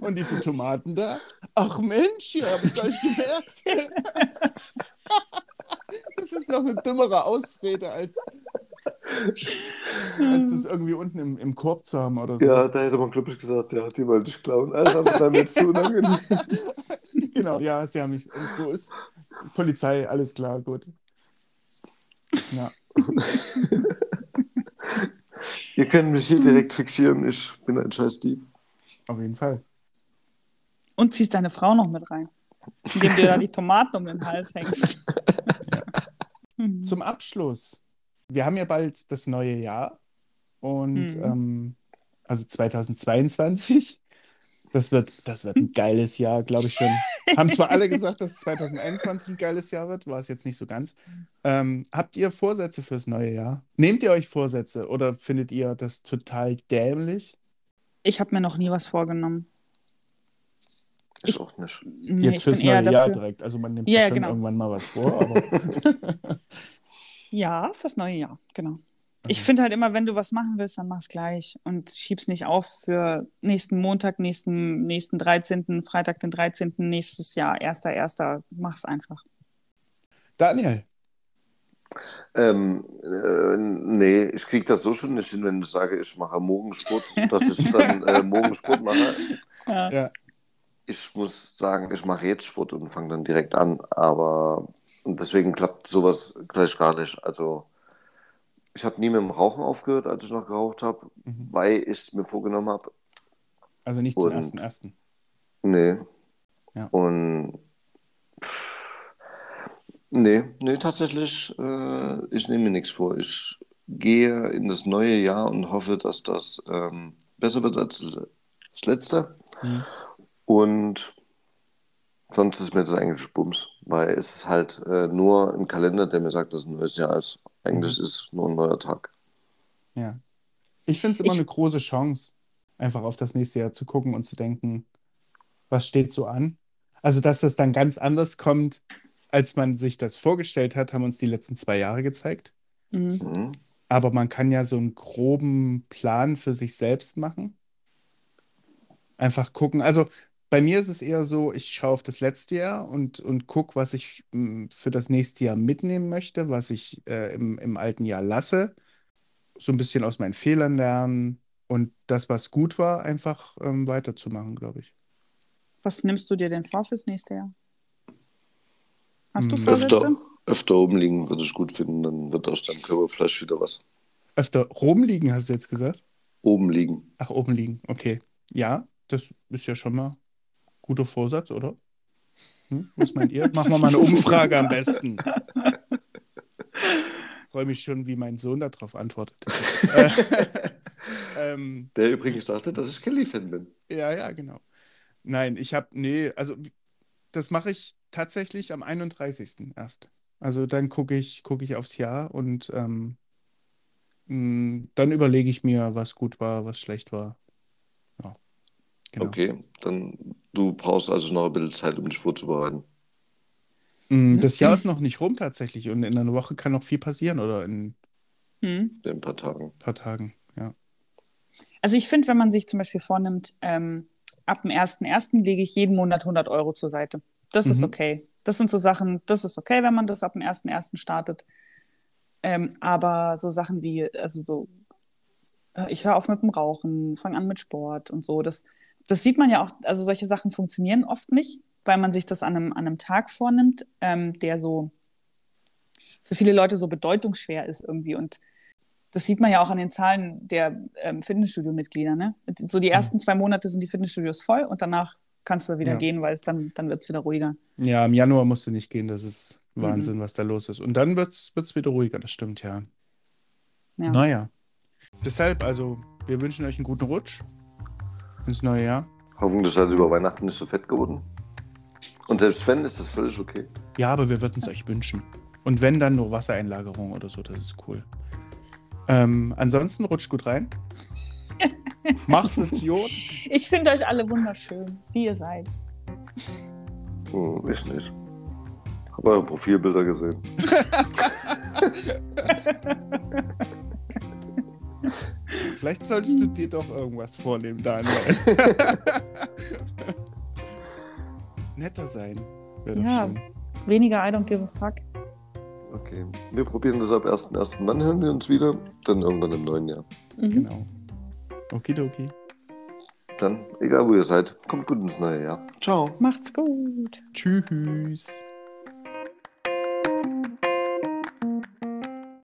S1: Und diese Tomaten da? Ach Mensch, ja, habe ich gleich gemerkt. Das ist noch eine dümmere Ausrede, als, als das irgendwie unten im, im Korb zu haben oder so.
S3: Ja, da hätte man, glaube ich, gesagt, ja, die wollte ich klauen. Also, das wäre mir zu.
S1: Genau, ja, sie haben mich. Ist Polizei? Alles klar, gut. Ja,
S3: Ihr könnt mich hier direkt fixieren, ich bin ein scheiß Dieb.
S1: auf jeden Fall.
S2: Und ziehst deine Frau noch mit rein, indem du da die Tomaten um den Hals hängst. Mhm.
S1: Zum Abschluss. Wir haben ja bald das neue Jahr. Und
S2: Mhm.
S1: ähm, also 2022. Das wird, das wird ein geiles Jahr, glaube ich schon. Haben zwar alle gesagt, dass 2021 ein geiles Jahr wird, war es jetzt nicht so ganz. Ähm, habt ihr Vorsätze fürs neue Jahr? Nehmt ihr euch Vorsätze oder findet ihr das total dämlich?
S2: Ich habe mir noch nie was vorgenommen.
S3: Ich auch nicht.
S2: Nee,
S1: Jetzt fürs neue Jahr
S2: dafür.
S1: direkt. Also man nimmt
S2: Ja,
S1: sich schon
S2: genau.
S1: irgendwann mal was vor, aber
S2: Ja, fürs neue Jahr, genau. Ich
S1: Okay.
S2: finde halt immer, wenn du was machen willst, dann mach's gleich und schieb's nicht auf für nächsten Montag, nächsten, nächsten 13., Freitag, den 13., nächstes Jahr, 1.1. Mach's einfach.
S1: Daniel,
S3: Ähm, äh, nee, ich kriege das so schon nicht hin, wenn ich sage, ich mache morgen Sport, dass ich dann äh, morgen Sport mache.
S2: Ja.
S1: ja,
S3: Ich muss sagen, ich mache jetzt Sport und fange dann direkt an, aber und deswegen klappt sowas gleich gar nicht. Also ich habe nie mit dem Rauchen aufgehört, als ich noch geraucht habe,
S1: Mhm.
S3: weil ich es mir vorgenommen habe.
S1: also nicht zum ersten ersten.
S3: Nee.
S1: Ja.
S3: Und pff, nee, nee, tatsächlich, äh, ich nehme mir nichts vor. Ich gehe in das neue Jahr und hoffe, dass das ähm, besser wird als das letzte.
S1: Mhm.
S3: Und sonst ist mir das eigentlich Bums, weil es ist halt äh, nur ein Kalender, der mir sagt, dass ein neues Jahr ist. Eigentlich ist nur ein neuer Tag.
S1: Ja. Ich finde es immer
S2: Ich-
S1: eine große Chance, einfach auf das nächste Jahr zu gucken und zu denken, was steht so an? Also, dass das dann ganz anders kommt, als man sich das vorgestellt hat, haben uns die letzten zwei Jahre gezeigt.
S2: Mhm.
S3: Mhm.
S1: Aber man kann ja so einen groben Plan für sich selbst machen. Einfach gucken. Also bei mir ist es eher so, ich schaue auf das letzte Jahr und, und gucke, was ich mm, für das nächste Jahr mitnehmen möchte, was ich äh, im, im alten Jahr lasse. So ein bisschen aus meinen Fehlern lernen und das, was gut war, einfach ähm, weiterzumachen, glaube ich.
S2: Was nimmst du dir denn vor fürs nächste Jahr? Hast du
S1: Mm.
S2: Vorsätze?
S3: Öfter, öfter oben liegen würde ich gut finden, dann wird aus deinem Körper vielleicht wieder was.
S1: Öfter rumliegen, hast du jetzt gesagt?
S3: Oben liegen.
S1: Ach, oben liegen. Okay. Ja, das ist ja schon mal guter Vorsatz, oder? Hm? Was meint ihr? Machen wir mal eine Umfrage am besten. Freue mich schon, wie mein Sohn darauf antwortet. Äh, ähm,
S3: Der übrigens dachte, dass ich Kelly-Fan bin.
S1: ja, ja, genau. Nein, ich habe, nee, also das mache ich tatsächlich am 31. erst. Also dann gucke ich, gucke ich aufs Jahr und ähm, mh, dann überlege ich mir, was gut war, was schlecht war. Ja, genau.
S3: Okay, dann du brauchst also noch ein bisschen Zeit, um dich vorzubereiten.
S1: Mm, Das Jahr ist noch nicht rum tatsächlich und in einer Woche kann noch viel passieren oder in
S2: Mhm.
S3: In ein paar Tagen.
S1: ein paar Tagen. Ja.
S2: Also ich finde, wenn man sich zum Beispiel vornimmt, ähm, ab dem 1.1. lege ich jeden Monat 100 Euro zur Seite. Das ist
S1: Mhm.
S2: okay. Das sind so Sachen, das ist okay, wenn man das ab dem 1.1. startet. Ähm, aber so Sachen wie, also so, äh, ich höre auf mit dem Rauchen, fange an mit Sport und so, das, das sieht man ja auch, also solche Sachen funktionieren oft nicht, weil man sich das an einem, an einem Tag vornimmt, ähm, der so für viele Leute so bedeutungsschwer ist irgendwie. Und das sieht man ja auch an den Zahlen der ähm, Fitnessstudio-Mitglieder. Ne? So die ersten zwei Monate sind die Fitnessstudios voll und danach kannst du wieder
S1: Ja.
S2: gehen, weil es dann, dann wird es wieder ruhiger.
S1: Ja, im Januar musst du nicht gehen, das ist
S2: Mhm.
S1: Wahnsinn, was da los ist. Und dann wird es wieder ruhiger, das stimmt, ja.
S2: Ja.
S1: Naja. Deshalb, also, wir wünschen euch einen guten Rutsch ins neue Jahr.
S3: Hoffentlich seid ihr über Weihnachten nicht so fett geworden. Und selbst wenn, ist das völlig okay.
S1: Ja, aber wir würden es euch wünschen. Und wenn, dann nur Wassereinlagerung oder so, das ist cool. Ähm, ansonsten rutscht gut rein. Macht es gut.
S2: Ich finde euch alle wunderschön, wie ihr seid.
S3: Hm, ich nicht. Habe eure Profilbilder gesehen.
S1: Vielleicht solltest du dir doch irgendwas vornehmen, Daniel. Netter sein. Wäre doch
S2: Ja.
S1: schön.
S2: Weniger I don't give a fuck.
S3: Okay. Wir probieren das ab 1.1. Wann hören wir uns wieder? Dann irgendwann im neuen Jahr.
S2: Mhm.
S1: Genau. Okidoki.
S3: Dann, egal wo ihr seid, kommt gut ins neue Jahr. Ciao.
S2: Macht's gut.
S1: Tschüss.